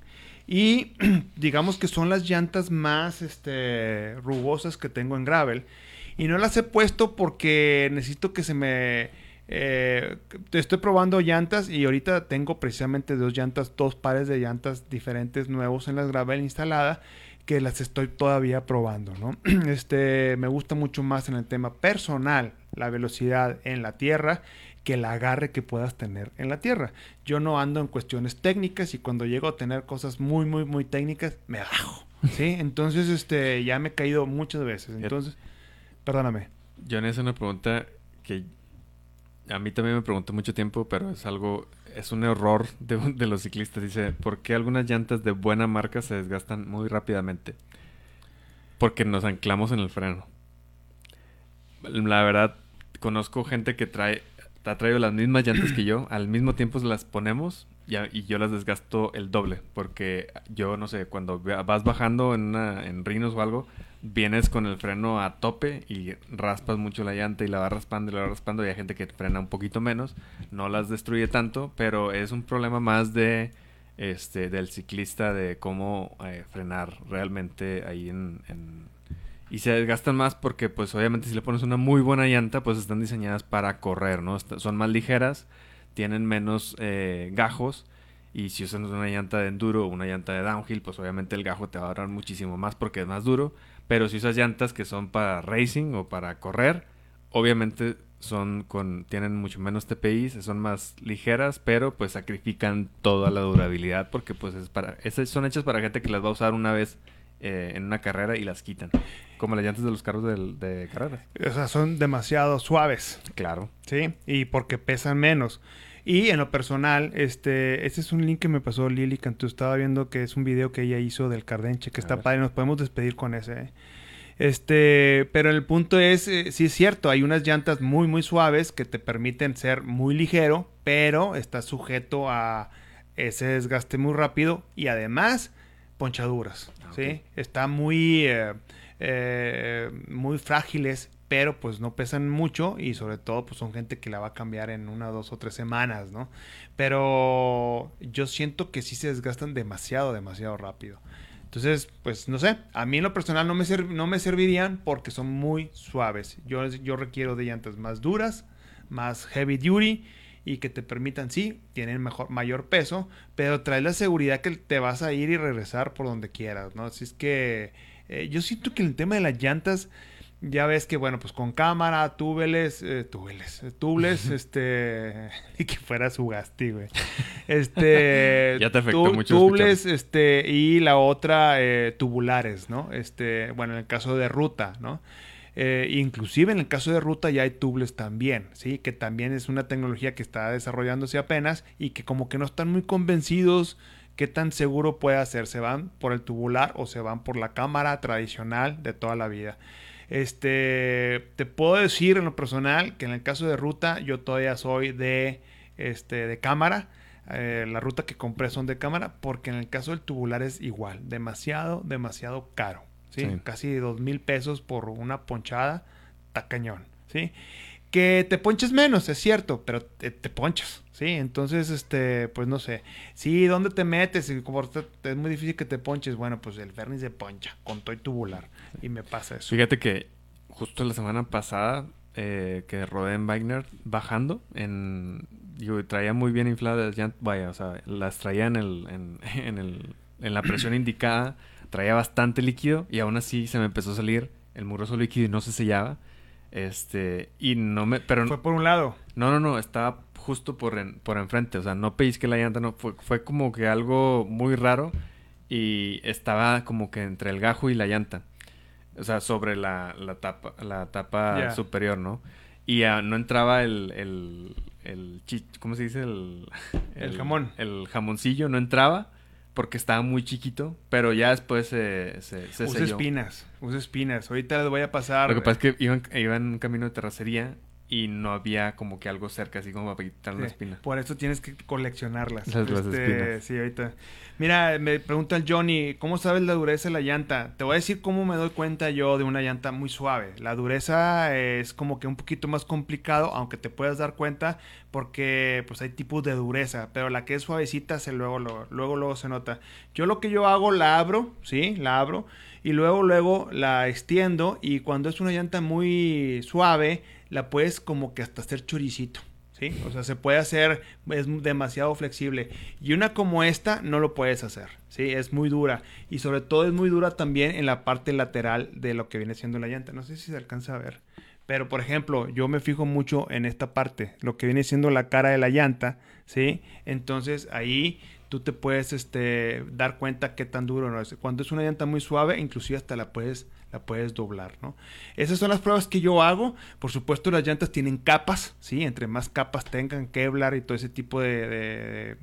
Y *clears throat* digamos que son las llantas más este, rugosas que tengo en gravel. Y no las he puesto porque necesito que se me... Eh, estoy probando llantas y ahorita tengo precisamente dos llantas, dos pares de llantas diferentes nuevos en las gravel instalada que las estoy todavía probando, ¿no? *clears throat* Este, me gusta mucho más en el tema personal la velocidad en la tierra que el agarre que puedas tener en la tierra. Yo no ando en cuestiones técnicas y cuando llego a tener cosas muy, muy, muy técnicas, me bajo. *laughs* ¿Sí? Entonces, este, ya me he caído muchas veces. Entonces, perdóname. Yo es una pregunta que a mí también me preguntó mucho tiempo, pero es algo, es un error de, de los ciclistas. Dice, ¿por qué algunas llantas de buena marca se desgastan muy rápidamente? Porque nos anclamos en el freno. La verdad, conozco gente que trae ha traído las mismas llantas que yo, al mismo tiempo las ponemos y, yo las desgasto el doble, porque yo no sé, cuando vas bajando en, una, rinos o algo, vienes con el freno a tope y raspas mucho la llanta y la vas raspando y la vas raspando y hay gente que frena un poquito menos, no las destruye tanto, pero es un problema más de este del ciclista de cómo eh, frenar realmente ahí en y se desgastan más porque pues obviamente si le pones una muy buena llanta pues están diseñadas para correr, ¿no? son más ligeras, tienen menos eh, gajos y si usas una llanta de enduro o una llanta de downhill pues obviamente el gajo te va a ahorrar muchísimo más porque es más duro, pero si usas llantas que son para racing o para correr, obviamente son con tienen mucho menos TPI, son más ligeras, pero pues sacrifican toda la durabilidad porque pues es para esas son hechas para gente que las va a usar una vez eh, en una carrera y las quitan. Como las llantas de los carros de, de carreras. O sea, son demasiado suaves. Claro. Sí, y porque pesan menos. Y en lo personal, este, este es un link que me pasó Lili Cantú. Estaba viendo que es un video que ella hizo del Cardenche, que está padre. Nos podemos despedir con ese. ¿eh? Este, pero el punto es, eh, sí es cierto, hay unas llantas muy, muy suaves que te permiten ser muy ligero, pero estás sujeto a ese desgaste muy rápido y además ponchaduras. ¿sí? Está muy, eh, eh, muy frágiles, pero pues no pesan mucho y sobre todo pues son gente que la va a cambiar en una, dos o tres semanas, ¿no? Pero yo siento que sí se desgastan demasiado, demasiado rápido. Entonces, pues no sé, a mí en lo personal no me, no me servirían porque son muy suaves. Yo, yo requiero de llantas más duras, más heavy duty y que te permitan, sí, tienen mejor, mayor peso, pero trae la seguridad que te vas a ir y regresar por donde quieras, ¿no? Así es que eh, yo siento que el tema de las llantas, ya ves que, bueno, pues con cámara, túbeles, eh, túbeles, eh, tubles, este, *laughs* y que fuera su gasti, güey. *laughs* Este, ya te afectó mucho. Tubles, este, y la otra, tubulares, ¿no? Este, bueno, en el caso de ruta, ¿no? Eh, inclusive en el caso de ruta ya hay tubles también, ¿sí? Que también es una tecnología que está desarrollándose apenas y que como que no están muy convencidos qué tan seguro puede hacer. ¿Se van por el tubular o se van por la cámara tradicional de toda la vida? Este, te puedo decir en lo personal que en el caso de ruta yo todavía soy de, este, de cámara. Eh, la ruta que compré son de cámara porque en el caso del tubular es igual, demasiado, demasiado caro. ¿sí? Casi dos mil pesos por una ponchada, está cañón, ¿sí? Que te ponches menos, es cierto, pero te, ponchas, ¿sí? Entonces, este, pues no sé. Sí, ¿dónde te metes? Es muy difícil que te ponches. Bueno, pues el vernis de poncha, con toy tubular. Y me pasa eso. Fíjate que justo la semana pasada eh, que rodé en Wagner bajando, en, yo traía muy bien infladas llantas, vaya, o sea, las traía en, el, en, *laughs* en, el, en la presión *clears throat* indicada traía bastante líquido y aún así se me empezó a salir el muroso líquido y no se sellaba. Este, y no me, pero fue por un lado. No, no, no, estaba justo por por enfrente, o sea, no que la llanta, no fue fue como que algo muy raro y estaba como que entre el gajo y la llanta. O sea, sobre la, la tapa la tapa superior, ¿no? Y no entraba el el, el ¿cómo se dice? El, el jamón. El jamoncillo no entraba porque estaba muy chiquito, pero ya después se, se, se usa espinas, usa espinas. Ahorita les voy a pasar. Lo que pasa es que iban, iban en un camino de terracería y no había como que algo cerca, así como para quitar la espina. Por eso tienes que coleccionarlas. Las, este, Sí, ahorita. Mira, me pregunta el Johnny, ¿cómo sabes la dureza de la llanta? Te voy a decir cómo me doy cuenta yo de una llanta muy suave. La dureza es como que un poquito más complicado, aunque te puedas dar cuenta, porque pues hay tipos de dureza, pero la que es suavecita se luego, luego, luego, luego se nota. Yo lo que yo hago, la abro, ¿sí? La abro y luego, luego la extiendo y cuando es una llanta muy suave, la puedes como que hasta hacer choricito. ¿sí? O sea, se puede hacer, es demasiado flexible. Y una como esta no lo puedes hacer, ¿sí? Es muy dura. Y sobre todo es muy dura también en la parte lateral de lo que viene siendo la llanta. No sé si se alcanza a ver. Pero, por ejemplo, yo me fijo mucho en esta parte, lo que viene siendo la cara de la llanta, ¿sí? Entonces ahí tú te puedes este, dar cuenta qué tan duro no es. Cuando es una llanta muy suave, inclusive hasta la puedes, la puedes doblar, ¿no? Esas son las pruebas que yo hago. Por supuesto, las llantas tienen capas, ¿sí? Entre más capas tengan, Kevlar y todo ese tipo de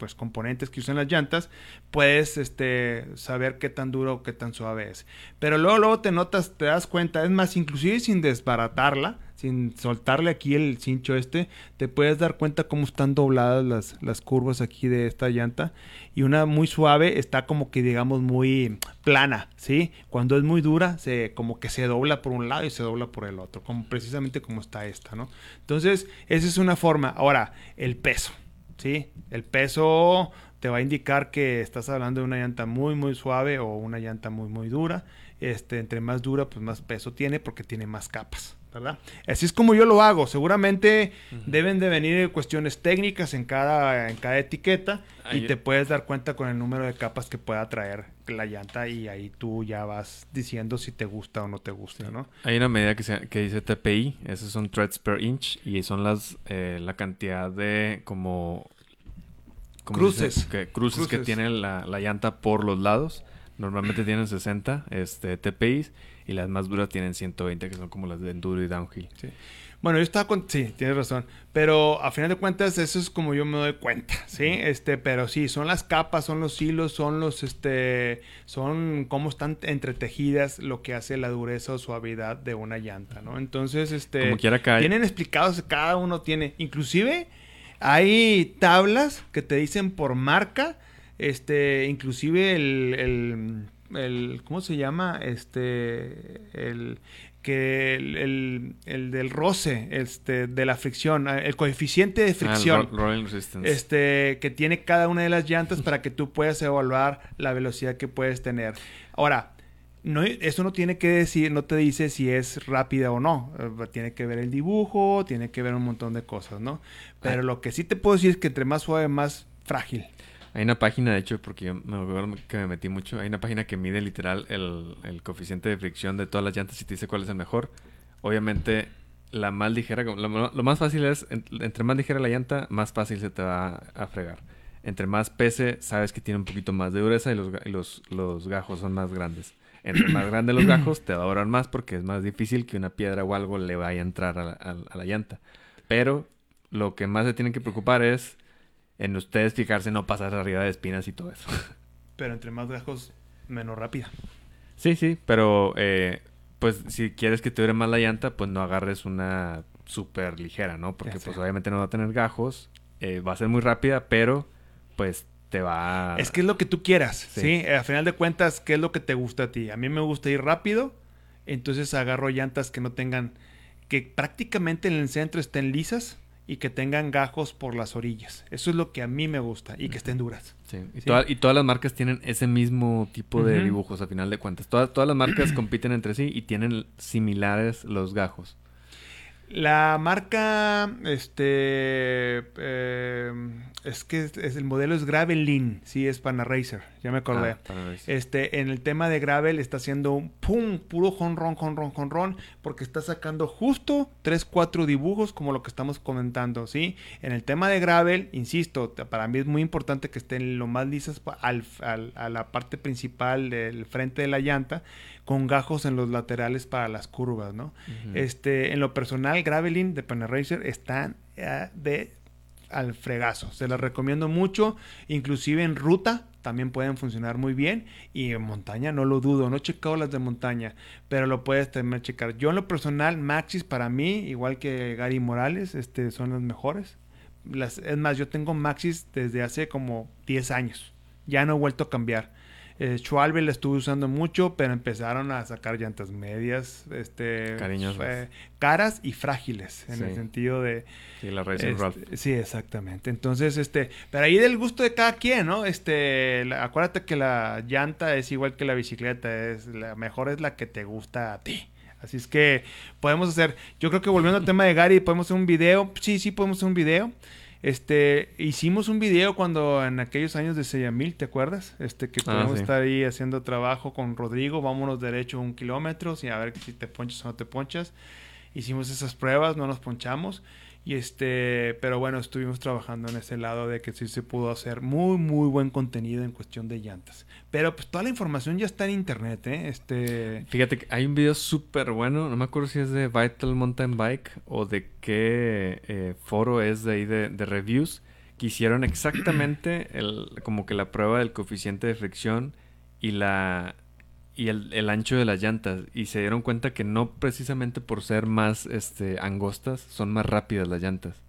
pues componentes que usan las llantas, puedes este, saber qué tan duro o qué tan suave es. Pero luego, luego te notas, te das cuenta, es más, inclusive sin desbaratarla, sin soltarle aquí el cincho este, te puedes dar cuenta cómo están dobladas las, las curvas aquí de esta llanta. Y una muy suave está como que digamos muy plana, ¿sí? Cuando es muy dura, se, como que se dobla por un lado y se dobla por el otro, como precisamente como está esta, ¿no? Entonces, esa es una forma. Ahora, el peso. ¿Sí? El peso te va a indicar que estás hablando de una llanta muy muy suave o una llanta muy muy dura. Este, entre más dura, pues más peso tiene porque tiene más capas, ¿verdad? Así es como yo lo hago. Seguramente deben de venir cuestiones técnicas en cada, en cada etiqueta y te puedes dar cuenta con el número de capas que pueda traer la llanta y ahí tú ya vas diciendo si te gusta o no te gusta, ¿no? Hay una medida que, se, que dice TPI, esos son threads per inch y son las eh, la cantidad de como cruces. Que, cruces. que tiene la, la, llanta por los lados. Normalmente tienen 60 este, TPIs y las más duras tienen 120, que son como las de enduro y downhill. Sí. Bueno, yo estaba con... Sí, tienes razón. Pero a final de cuentas, eso es como yo me doy cuenta, ¿sí? Este, pero sí, son las capas, son los hilos, son los, este... Son cómo están entretejidas lo que hace la dureza o suavidad de una llanta, ¿no? Entonces, este... Como quiera caer. Tienen explicados, cada uno tiene... Inclusive, hay tablas que te dicen por marca, este... Inclusive el... el el ¿cómo se llama? Este el que el, el, del roce, este, de la fricción, eh, el coeficiente de ah, fricción, este, que tiene cada una de las llantas para que tú puedas evaluar la velocidad que puedes tener. Ahora, no, eso no tiene que decir, no te dice si es rápida o no. Eh, tiene que ver el dibujo, tiene que ver un montón de cosas, ¿no? Pero ah. lo que sí te puedo decir es que entre más suave, más frágil. Hay una página, de hecho, porque yo me acuerdo que me metí mucho, hay una página que mide literal el, coeficiente de fricción de todas las llantas y te dice cuál es el mejor. Obviamente, la más ligera, lo, lo más fácil es, entre más ligera la llanta, más fácil se te va a fregar. Entre más pese, sabes que tiene un poquito más de dureza y los, los, gajos son más grandes. Entre más grandes los gajos, te va a más porque es más difícil que una piedra o algo le vaya a entrar a la, a la llanta. Pero lo que más se tienen que preocupar es en ustedes fijarse no pasar arriba de espinas y todo eso. *laughs* Pero entre más gajos, menos rápida. Sí, sí, pero eh, pues si quieres que te dure más la llanta, pues no agarres una súper ligera, ¿no? Porque pues obviamente no va a tener gajos, eh, va a ser muy rápida, pero pues te va... Es que es lo que tú quieras, ¿sí? ¿sí? A final de cuentas, ¿qué es lo que te gusta a ti? A mí me gusta ir rápido, entonces agarro llantas que no tengan, que prácticamente en el centro estén lisas y que tengan gajos por las orillas. Eso es lo que a mí me gusta y que estén duras. Sí. Y, todas las marcas tienen ese mismo tipo de dibujos a final de cuentas. Todas, todas las marcas compiten entre sí y tienen similares los gajos. La marca, este, eh, es que es, el modelo es Gravelin, sí, es Panaracer, ya me acordé. Ah, este, en el tema de Gravel está haciendo un pum, puro jonrón, jonrón, jonrón, porque está sacando justo 3, 4 dibujos como lo que estamos comentando, ¿sí? En el tema de Gravel, insisto, para mí es muy importante que estén lo más lisas al, a la parte principal del frente de la llanta, con gajos en los laterales para las curvas, ¿no? Este, en lo personal, Gravelin de Panaracer están eh, de al fregazo. Se las recomiendo mucho, inclusive en ruta también pueden funcionar muy bien y en montaña no lo dudo, no he checado las de montaña, pero lo puedes también checar. Yo en lo personal, Maxis para mí, igual que Gary Morales, este, son los mejores. Las, es más, yo tengo Maxis desde hace como 10 años. Ya no he vuelto a cambiar. Eh, Schwalbe la estuve usando mucho, pero empezaron a sacar llantas medias, este, caras y frágiles, en el sentido de... Sí, la Racing este, Sí, exactamente. Entonces, este, pero ahí del gusto de cada quien, ¿no? Este, acuérdate que la llanta es igual que la bicicleta, es la mejor es la que te gusta a ti Así es que podemos hacer, yo creo que volviendo al tema de Gary, podemos hacer un video. Sí, sí, podemos hacer un video. Este, hicimos un video cuando en aquellos años de Seyamil, ¿te acuerdas? Este, que Ah, podemos sí. estar ahí haciendo trabajo con Rodrigo, vámonos derecho un kilómetro y a ver si te ponchas o no te ponchas. Hicimos esas pruebas, no nos ponchamos. Y este, pero bueno, estuvimos trabajando en ese lado de que sí se pudo hacer muy, muy buen contenido en cuestión de llantas. Pero pues toda la información ya está en internet, ¿eh? Este, Fíjate que hay un video súper bueno, no me acuerdo si es de Vital Mountain Bike o de qué eh, foro es de ahí de, de reviews, que hicieron exactamente el, como que la prueba del coeficiente de fricción y la y el, ancho de las llantas y se dieron cuenta que no precisamente por ser más este angostas son más rápidas las llantas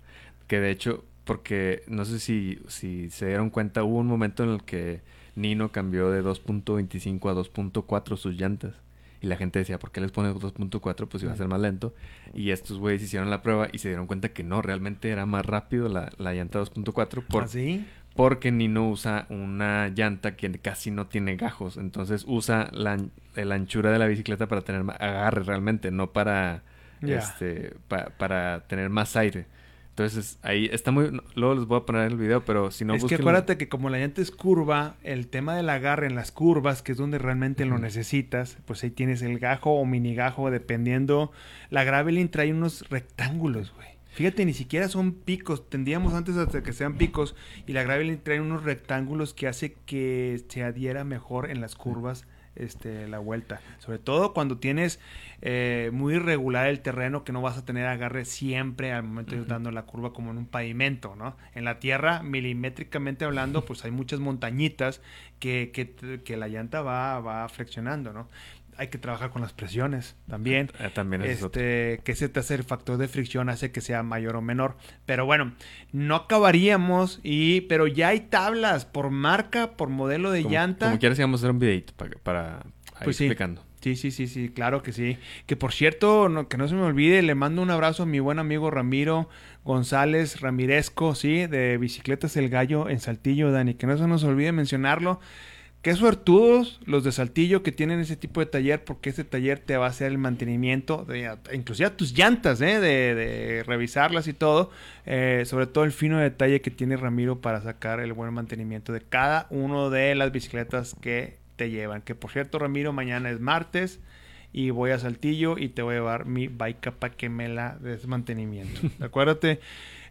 que de hecho porque no sé si si se dieron cuenta hubo un momento en el que Nino cambió de 2.25 a 2.4 sus llantas y la gente decía ¿por qué les pones 2.4? pues iba a ser más lento y estos güeyes hicieron la prueba y se dieron cuenta que no realmente era más rápido la, la llanta 2.4 por, ¿así? Porque Nino usa una llanta que casi no tiene gajos. Entonces usa la, an- la anchura de la bicicleta para tener más agarre realmente, no para, este, pa- para tener más aire. Entonces ahí está muy... Luego les voy a poner el video, pero si no... es que acuérdate que como la llanta es curva, el tema del agarre en las curvas, que es donde realmente lo necesitas, pues ahí tienes el gajo o mini gajo, dependiendo. La Gravelin trae unos rectángulos, güey. Fíjate, ni siquiera son picos. Tendríamos antes hasta que sean picos. Y la Gravelin trae unos rectángulos que hace que se adhiera mejor en las curvas este, la vuelta. Sobre todo cuando tienes eh, muy irregular el terreno, que no vas a tener agarre siempre al momento de ir dando la curva como en un pavimento, ¿no? En la tierra, milimétricamente hablando, pues hay muchas montañitas que, que, que la llanta va, va flexionando, ¿no? Hay que trabajar con las presiones también. Eh, también es otro. Este, que se te hace el factor de fricción, hace que sea mayor o menor. Pero bueno, no acabaríamos, y, pero ya hay tablas por marca, por modelo de Como, llanta. como quieras íbamos a hacer un videito para, para Pues sí. explicando. Sí, sí, sí, sí, claro que sí. Que por cierto, no, que no se me olvide, le mando un abrazo a mi buen amigo Ramiro González Ramirezco, sí, de Bicicletas El Gallo en Saltillo, Dani. Que no se nos olvide mencionarlo. Qué suertudos los de Saltillo que tienen ese tipo de taller, porque ese taller te va a hacer el mantenimiento, de, inclusive a tus llantas, ¿eh? de, de revisarlas y todo. Eh, sobre todo el fino detalle que tiene Ramiro para sacar el buen mantenimiento de cada uno de las bicicletas que te llevan. Que por cierto, Ramiro, mañana es martes y voy a Saltillo y te voy a llevar mi bike para que me la des mantenimiento. *laughs* Acuérdate.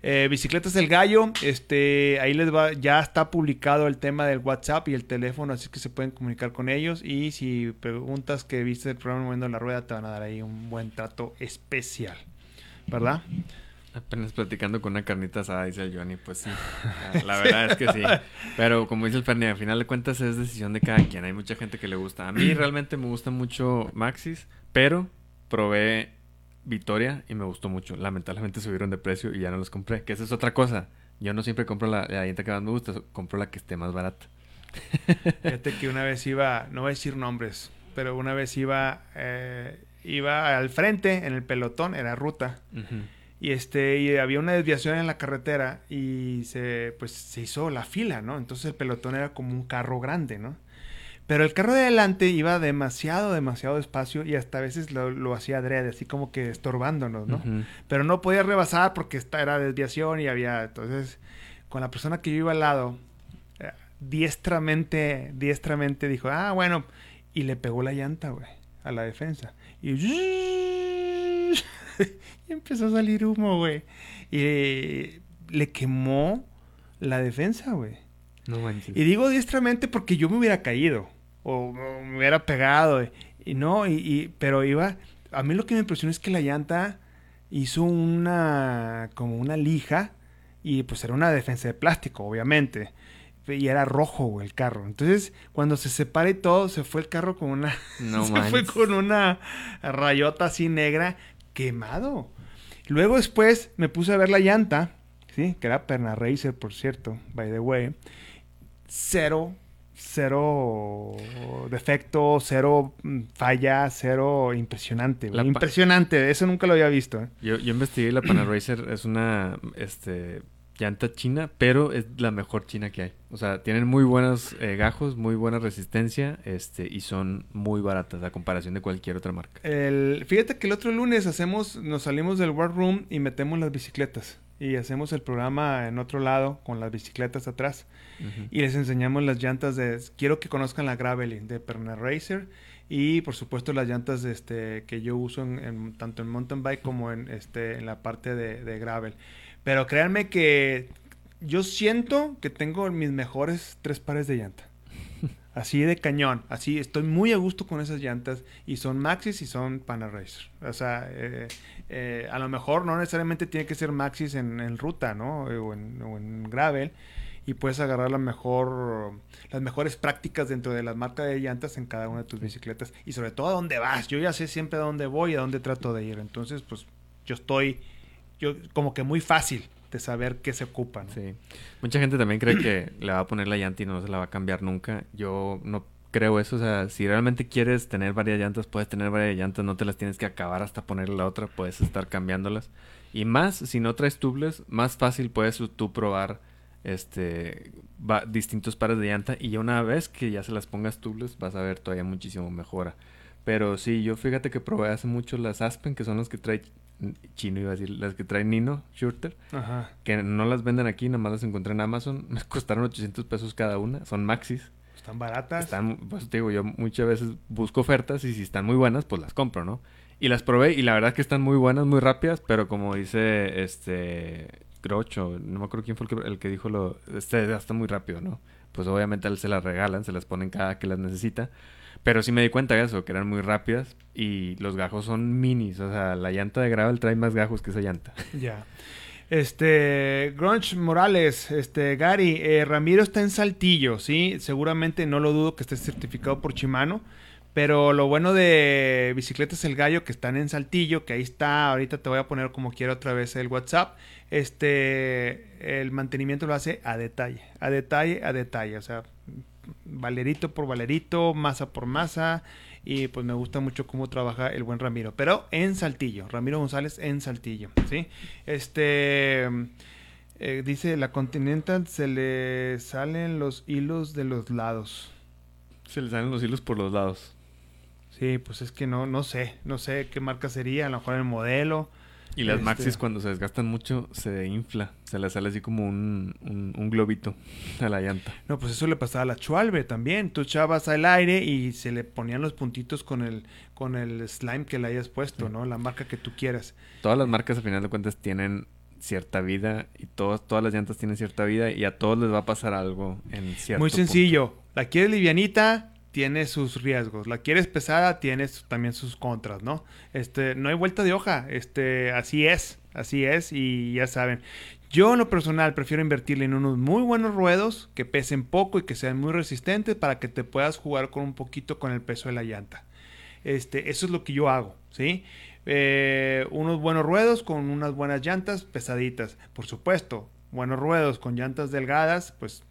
Eh, Bicicletas del Gallo, este, ahí les va, ya está publicado el tema del WhatsApp y el teléfono, así que se pueden comunicar con ellos. Y si preguntas que viste el programa Moviendo la Rueda, te van a dar ahí un buen trato especial, ¿verdad? Apenas platicando con una carnita asada, dice el Johnny, pues sí. *laughs* La, verdad es que sí. Pero como dice el Fernie, al final de cuentas es decisión de cada quien. Hay mucha gente que le gusta. A mí *clears throat* realmente me gusta mucho Maxis, pero probé Victoria y me gustó mucho. Lamentablemente subieron de precio y ya no los compré. Que esa es otra cosa. Yo no siempre compro la, la llanta que más me gusta, compro la que esté más barata. *laughs* Fíjate que una vez iba, no voy a decir nombres, pero una vez iba, eh, iba al frente en el pelotón, era ruta. Y este, y había una desviación en la carretera y se, pues, se hizo la fila, ¿no? Entonces el pelotón era como un carro grande, ¿no? Pero el carro de adelante iba demasiado, demasiado despacio y hasta a veces lo, lo hacía adrede, así como que estorbándonos, ¿no? Pero no podía rebasar porque esta era desviación y había, entonces, con la persona que yo iba al lado, eh, diestramente, diestramente dijo, ah, bueno, y le pegó la llanta, güey, a la defensa. Y, *laughs* y empezó a salir humo, güey. Y le quemó la defensa, güey. No manches. Y digo diestramente porque yo me hubiera caído o, o me hubiera pegado. eh, Y no, y, y- pero iba. A mí lo que me impresionó es que la llanta hizo una. como una lija. Y pues era una defensa de plástico, obviamente. Y era rojo el carro. Entonces, cuando se separa y todo, se fue el carro con una. No *laughs* se fue con una rayota así negra quemado. Luego después me puse a ver la llanta, ¿sí? Que era Perna Racer, por cierto, by the way. Cero, cero defecto, cero mm, falla, cero impresionante. La Impresionante, eso nunca lo había visto. ¿eh? Yo, yo investigué la Panaracer es una este llanta china, pero es la mejor china que hay. O sea, tienen muy buenos eh, gajos, muy buena resistencia, este, y son muy baratas a comparación de cualquier otra marca. El, fíjate que el otro lunes hacemos, nos salimos del War Room y metemos las bicicletas. Y hacemos el programa en otro lado con las bicicletas atrás. Y les enseñamos las llantas de... Quiero que conozcan la Gravely de Pernod Racer. Y por supuesto las llantas este, que yo uso en, tanto en mountain bike como en, este, en la parte de, de gravel. Pero créanme que yo siento que tengo mis mejores tres pares de llanta. *laughs* Así de cañón. Así estoy muy a gusto con esas llantas. Y son Maxis y son Panaracer. O sea, eh, eh, a lo mejor no necesariamente tiene que ser Maxis en, ruta, ¿no? O en, o en, gravel. Y puedes agarrar la mejor, las mejores prácticas dentro de las marcas de llantas en cada una de tus bicicletas. Y sobre todo a dónde vas. Yo ya sé siempre a dónde voy y a dónde trato de ir. Entonces, pues yo estoy yo como que muy fácil de saber qué se ocupa. Sí. Mucha gente también cree que le va a poner la llanta y no se la va a cambiar nunca. Yo no creo eso. O sea, si realmente quieres tener varias llantas, puedes tener varias llantas. No te las tienes que acabar hasta ponerle la otra. Puedes estar cambiándolas. Y más, si no traes tubles, más fácil puedes tú probar este distintos pares de llanta. Y ya una vez que ya se las pongas tubles, vas a ver todavía muchísimo mejora. Pero sí, yo fíjate que probé hace mucho las Aspen, que son las que trae chino, iba a decir, las que trae Nino Shurter, que no las venden aquí, nada más las encontré en Amazon. *laughs* Me costaron 800 pesos cada una, son maxis. Están baratas. Están, pues te digo, yo muchas veces busco ofertas y si están muy buenas, pues las compro, ¿no? Y las probé y la verdad que están muy buenas, muy rápidas, pero como dice este Grocho, no me acuerdo quién fue el que, el que dijo lo, este está muy rápido, ¿no? Pues obviamente a él se las regalan, se las ponen cada que las necesita. Pero sí me di cuenta de eso, que eran muy rápidas y los gajos son minis. O sea, la llanta de gravel trae más gajos que esa llanta. Ya. Este, Grunch Morales, este, Gary, eh, Ramiro está en Saltillo, ¿sí? Seguramente no lo dudo que esté certificado por Shimano. Pero lo bueno de Bicicletas El Gallo, que están en Saltillo, que ahí está, ahorita te voy a poner como quiera otra vez el WhatsApp, este, el mantenimiento lo hace a detalle, a detalle, a detalle, o sea, valerito por valerito, masa por masa. Y pues me gusta mucho cómo trabaja el buen Ramiro. Pero en Saltillo. Ramiro González en Saltillo. ¿sí? Este. Eh, dice, la Continental se le salen los hilos de los lados. Se le salen los hilos por los lados. Sí, pues es que no, no sé. No sé qué marca sería. A lo mejor el modelo. Y las maxis este, cuando se desgastan mucho se infla, se le sale así como un, un, globito a la llanta. No, pues eso le pasaba a la Chualbe también. Tú echabas al aire y se le ponían los puntitos con el, con el slime que le hayas puesto, ¿no? La marca que tú quieras. Todas las marcas a final de cuentas tienen cierta vida y todas, todas las llantas tienen cierta vida y a todos les va a pasar algo en cierto Muy sencillo. La quieres livianita, tiene sus riesgos. La quieres pesada, tiene también sus contras, ¿no? Este, no hay vuelta de hoja. Este, así es, así es y ya saben. Yo en lo personal prefiero invertirle en unos muy buenos ruedos que pesen poco y que sean muy resistentes para que te puedas jugar con un poquito con el peso de la llanta. Este, eso es lo que yo hago, ¿sí? Eh, unos buenos ruedos con unas buenas llantas pesaditas. Por supuesto, buenos ruedos con llantas delgadas, pues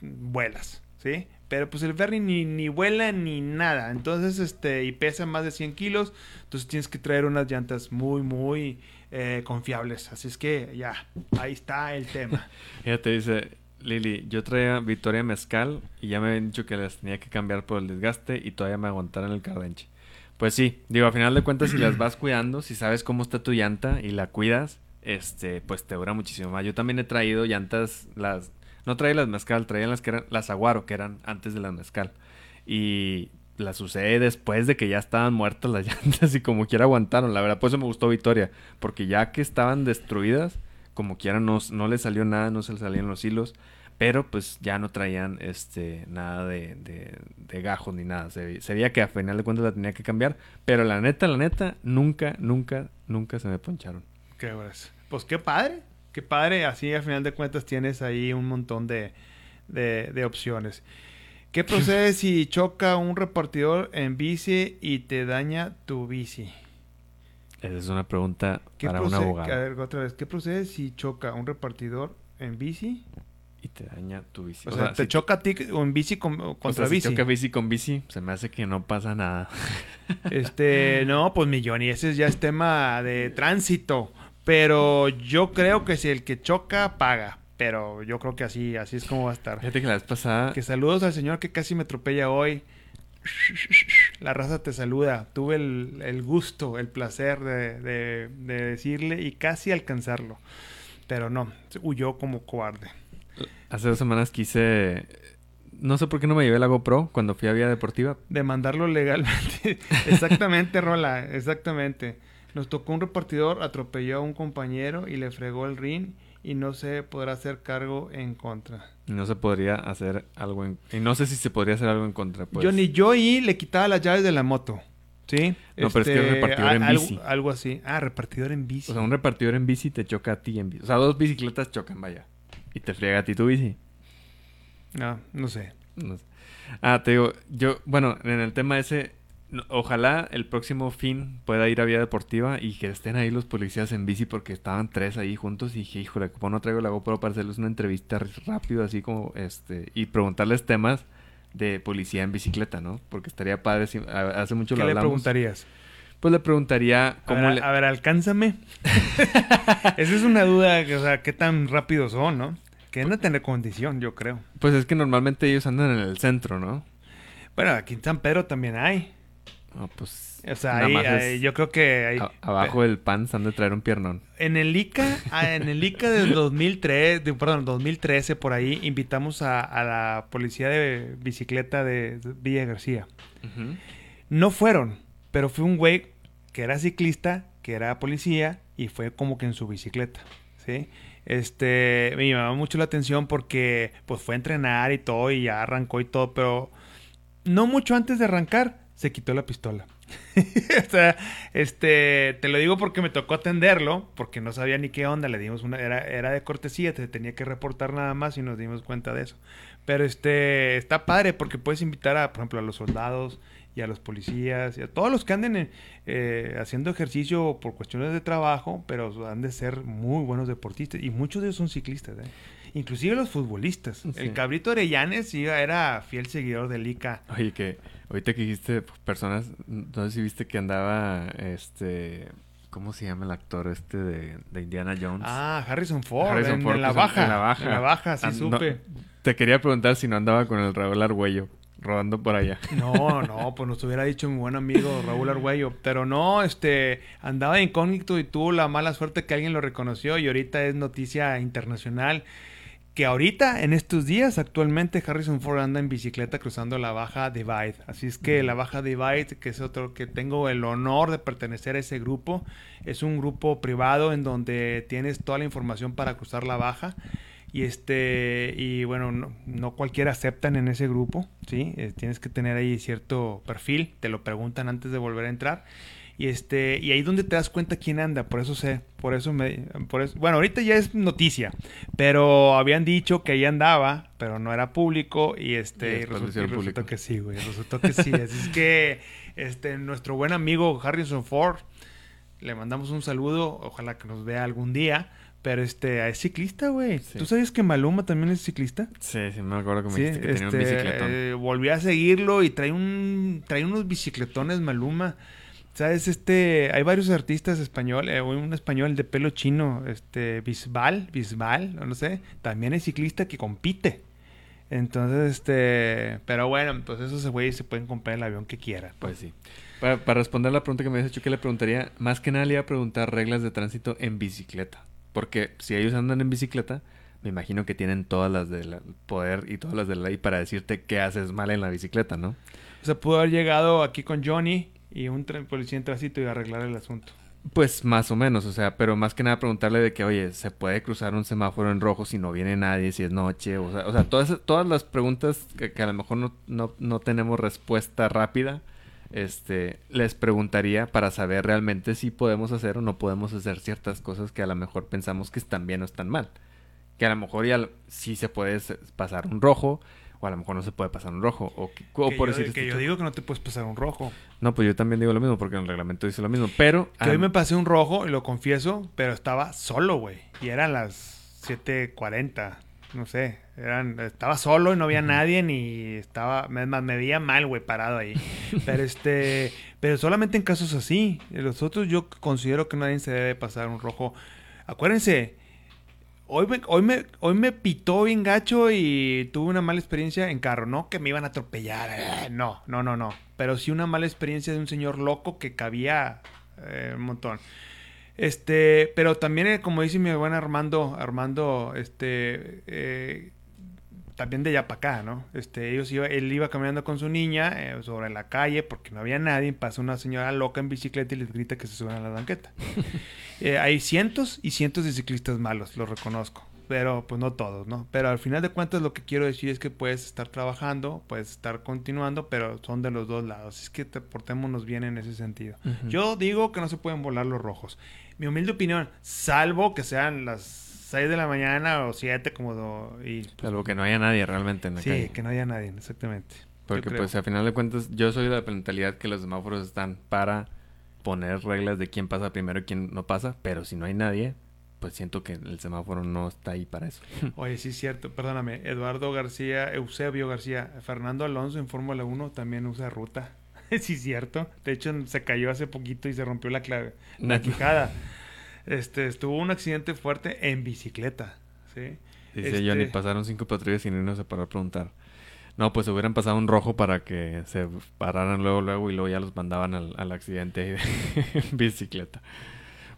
vuelas, ¿sí? Pero pues el ferry ni, ni vuela ni nada. Entonces, este, y pesa más de 100 kilos. Entonces tienes que traer unas llantas muy, muy eh, confiables. Así es que ya, ahí está el tema. *laughs* ya te dice, Lili, yo traía Victoria Mezcal y ya me habían dicho que las tenía que cambiar por el desgaste y todavía me aguantaron el cardenche. Pues sí, digo, a final de cuentas, si las vas *clears throat* cuidando, si sabes cómo está tu llanta y la cuidas, este, pues te dura muchísimo más. Yo también he traído llantas, las no traía las mezcal, traía las que eran las aguaro, que eran antes de las mezcal. Y las usé después de que ya estaban muertas las *laughs* llantas y como quiera aguantaron. La verdad, por eso me gustó Victoria. Porque ya que estaban destruidas, como quiera no, no le salió nada, no se le salían los hilos. Pero pues ya no traían este nada de, de, gajos ni nada. Se, veía que a final de cuentas la tenía que cambiar. Pero la neta, la neta, nunca, nunca, nunca se me poncharon. Qué Pues qué padre qué padre, así al final de cuentas tienes ahí un montón de, de, opciones. ¿Qué *laughs* procede si choca un repartidor en bici y te daña tu bici? Esa es una pregunta para un abogado. A ver, otra vez. ¿Qué procede si choca un repartidor en bici? Y te daña tu bici. O, sea, te choca a ti o en bici contra bici. Si choca bici con bici, se me hace que no pasa nada. este, no, pues millón, y ese ya es tema de tránsito. Pero yo creo que si el que choca, paga. Pero yo creo que así, así es como va a estar. Fíjate que la vez pasada... Que saludos al señor que casi me atropella hoy. La raza te saluda. Tuve el, el gusto, el placer de, de, de decirle y casi alcanzarlo. Pero no, huyó como cobarde. Hace dos semanas quise... No sé por qué no me llevé la GoPro cuando fui a Vía Deportiva. De mandarlo legalmente. *laughs* exactamente, Rola, exactamente. Nos tocó un repartidor, atropelló a un compañero y le fregó el ring y no se podrá hacer cargo en contra. No se podría hacer algo en... Y no sé si se podría hacer algo en contra, pues. Yo ni yo y le quitaba las llaves de la moto. ¿Sí? No, pero es que es repartidor en bici. Algo así. Ah, repartidor en bici. O sea, un repartidor en bici te choca a ti en bici. O sea, dos bicicletas chocan, vaya. Y te friega a ti tu bici. No, no sé. No sé. Ah, te digo, yo, bueno, en el tema ese, ojalá el próximo fin pueda ir a Vía Deportiva y que estén ahí los policías en bici porque estaban tres ahí juntos y dije, híjole, ¿cómo no traigo la GoPro para hacerles una entrevista rápido así como, este, y preguntarles temas de policía en bicicleta, ¿no? Porque estaría padre, si, a- hace mucho ¿Qué lo le hablamos. preguntarías? Pues le preguntaría A cómo ver, le... a ver, alcánzame. *laughs* Esa es una duda, o sea, qué tan rápidos son, ¿no? Que no tener condición, yo creo. Pues es que normalmente ellos andan en el centro, ¿no? Bueno, aquí en San Pedro también hay. No, pues... O sea, ahí, yo creo que a- abajo del pan se han de traer un piernón. En el ICA, ah, en el ICA del 2003, de- perdón, 2013 por ahí, invitamos a, a la policía de bicicleta de Villa García. No fueron, pero fue un güey que era ciclista, que era policía y fue como que en su bicicleta, ¿sí? Este, me llamaba mucho la atención porque pues fue a entrenar y todo y ya arrancó y todo, pero no mucho antes de arrancar se quitó la pistola. *laughs* o sea, este, te lo digo porque me tocó atenderlo, porque no sabía ni qué onda, le dimos una, era, era de cortesía, te tenía que reportar nada más y nos dimos cuenta de eso. Pero este, está padre porque puedes invitar a, por ejemplo, a los soldados y a los policías y a todos los que anden eh, eh, haciendo ejercicio por cuestiones de trabajo, pero han de ser muy buenos deportistas y muchos de ellos son ciclistas, ¿eh? Inclusive los futbolistas. Sí. El cabrito Arellanes era fiel seguidor del ICA. Oye, que ahorita que dijiste personas, no sé si viste que andaba este. ¿Cómo se llama el actor este de, de Indiana Jones? Ah, Harrison Ford, Harrison en, Ford, en la pues, baja. en la baja. En la baja, sí Ah, no, supe. Te quería preguntar si no andaba con el Raúl Argüello rodando por allá. No, no, pues nos hubiera dicho mi buen amigo Raúl Argüello. Pero no, este, andaba incógnito y tuvo la mala suerte que alguien lo reconoció y ahorita es noticia internacional. Que ahorita, en estos días, actualmente Harrison Ford anda en bicicleta cruzando la Baja Divide. Así es que la Baja Divide, que es otro que tengo el honor de pertenecer a ese grupo, es un grupo privado en donde tienes toda la información para cruzar la Baja. Y este, y bueno, no, no cualquiera aceptan en ese grupo, ¿sí? Eh, tienes que tener ahí cierto perfil, te lo preguntan antes de volver a entrar. Y este, y ahí donde te das cuenta quién anda, por eso sé, por eso me, por eso, bueno, ahorita ya es noticia, pero habían dicho que ahí andaba, pero no era público, y este, y resultó, y resultó que sí, güey, resultó que sí. Así es que, este, nuestro buen amigo Harrison Ford, le mandamos un saludo, ojalá que nos vea algún día. Pero este, es ciclista, güey. Sí. ¿Tú sabes que Maluma también es ciclista? Sí, sí, me acuerdo que me Sí, dijiste que tenía un este, bicicletón. eh, volví a seguirlo y trae un trae unos bicicletones Maluma. ¿Sabes? Este, hay varios artistas españoles, eh, un español de pelo chino, este, Bisbal, Bisbal, no sé, también es ciclista que compite. Entonces, este, pero bueno, pues esos güeyes se pueden comprar el avión que quieran. Pues sí. Para, para responder la pregunta que me habías hecho, que le preguntaría? Más que nada le iba a preguntar reglas de tránsito en bicicleta. Porque si ellos andan en bicicleta, me imagino que tienen todas las del poder y todas las de la ley para decirte qué haces mal en la bicicleta, ¿no? O sea, pudo haber llegado aquí con Johnny y un policía en tránsito y arreglar el asunto. Pues más o menos, o sea, pero más que nada preguntarle de que, oye, ¿se puede cruzar un semáforo en rojo si no viene nadie, si es noche? O sea, todas, todas las preguntas que, a lo mejor no, no, no tenemos respuesta rápida, este, les preguntaría para saber realmente si podemos hacer o no podemos hacer ciertas cosas que a lo mejor pensamos que están bien o están mal. Que a lo mejor ya sí se puede pasar un rojo, o a lo mejor no se puede pasar un rojo. O, que- o que por yo, decir que este yo digo que no te puedes pasar un rojo. No, pues yo también digo lo mismo, porque en el reglamento dice lo mismo. Pero. Que hoy ah, me pasé un rojo, y lo confieso, pero estaba solo, güey. Y eran las 7.40, no sé. Eran, estaba solo y no había nadie ni estaba, me, me veía mal, güey, parado ahí. *laughs* Pero este, pero solamente en casos así. Los otros yo considero que nadie se debe pasar un rojo. Acuérdense, hoy me, hoy me, hoy me pitó bien gacho y tuve una mala experiencia en carro. No que me iban a atropellar, eh, no, no, no, no. Pero sí una mala experiencia de un señor loco que cabía eh, un montón. Este, pero también, eh, como dice mi buen Armando, Armando, este, también de allá para acá, ¿no? Este, ellos iba, él iba caminando con su niña eh, sobre la calle porque no había nadie. Pasa una señora loca en bicicleta y les grita que se suban a la banqueta. *laughs* hay cientos y cientos de ciclistas malos, lo reconozco. Pero pues no todos, ¿no? Pero al final de cuentas lo que quiero decir es que puedes estar trabajando, puedes estar continuando, pero son de los dos lados. Es que te portémonos bien en ese sentido. Yo digo que no se pueden volar los rojos. Mi humilde opinión, salvo que sean las 6 de la mañana o 7 como... y, pues, salvo que no haya nadie realmente en la sí, que no haya nadie, exactamente. Porque pues al final de cuentas yo soy de la mentalidad que los semáforos están para poner reglas de quién pasa primero y quién no pasa, pero si no hay nadie, pues siento que el semáforo no está ahí para eso. *laughs* Oye, sí es cierto, perdóname, Eduardo García, Eusebio García, Fernando Alonso en Fórmula 1 también usa ruta. *laughs* sí es cierto, de hecho se cayó hace poquito y se rompió la, clave, la quijada. *laughs* Este, estuvo un accidente fuerte en bicicleta, ¿sí? Dice este... Johnny, pasaron cinco patrullas y no se paró a preguntar. No, pues hubieran pasado un rojo para que se pararan luego, luego y luego ya los mandaban al, al accidente de *laughs* bicicleta.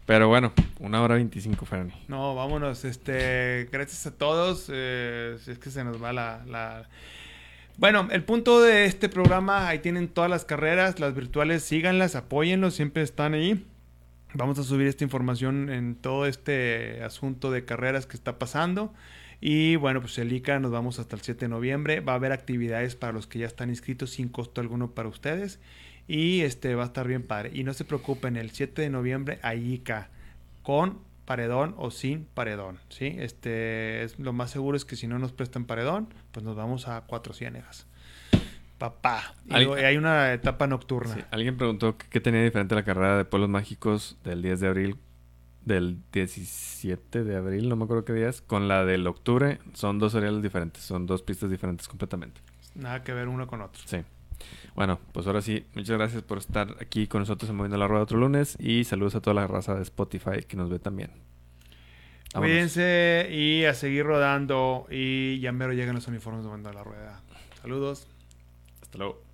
Pero bueno, una hora veinticinco, Fernie. No, vámonos. Este, gracias a todos. Eh, si es que se nos va la, la, Bueno, el punto de este programa, ahí tienen todas las carreras, las virtuales, síganlas, apóyenlos, siempre están ahí. Vamos a subir esta información en todo este asunto de carreras que está pasando. Y bueno, pues el ICA nos vamos hasta el 7 de noviembre. Va a haber actividades para los que ya están inscritos sin costo alguno para ustedes. Y este va a estar bien padre. Y no se preocupen, el 7 de noviembre ICA con paredón o sin paredón, ¿sí? Este, es, lo más seguro es que si no nos prestan paredón, pues nos vamos a cuatro ciénegas. Papá. Y hay una etapa nocturna. Alguien preguntó qué tenía diferente la carrera de Pueblos Mágicos del 10 de abril, del 17 de abril, no me acuerdo qué día es, con la del octubre. Son dos seriales diferentes, son dos pistas diferentes completamente. Nada que ver uno con otro. Sí. Bueno, pues ahora sí, muchas gracias por estar aquí con nosotros en Moviendo la Rueda otro lunes y saludos a toda la raza de Spotify que nos ve también. Cuídense y a seguir rodando y ya mero llegan los uniformes de Moviendo la Rueda. Saludos. Hasta luego.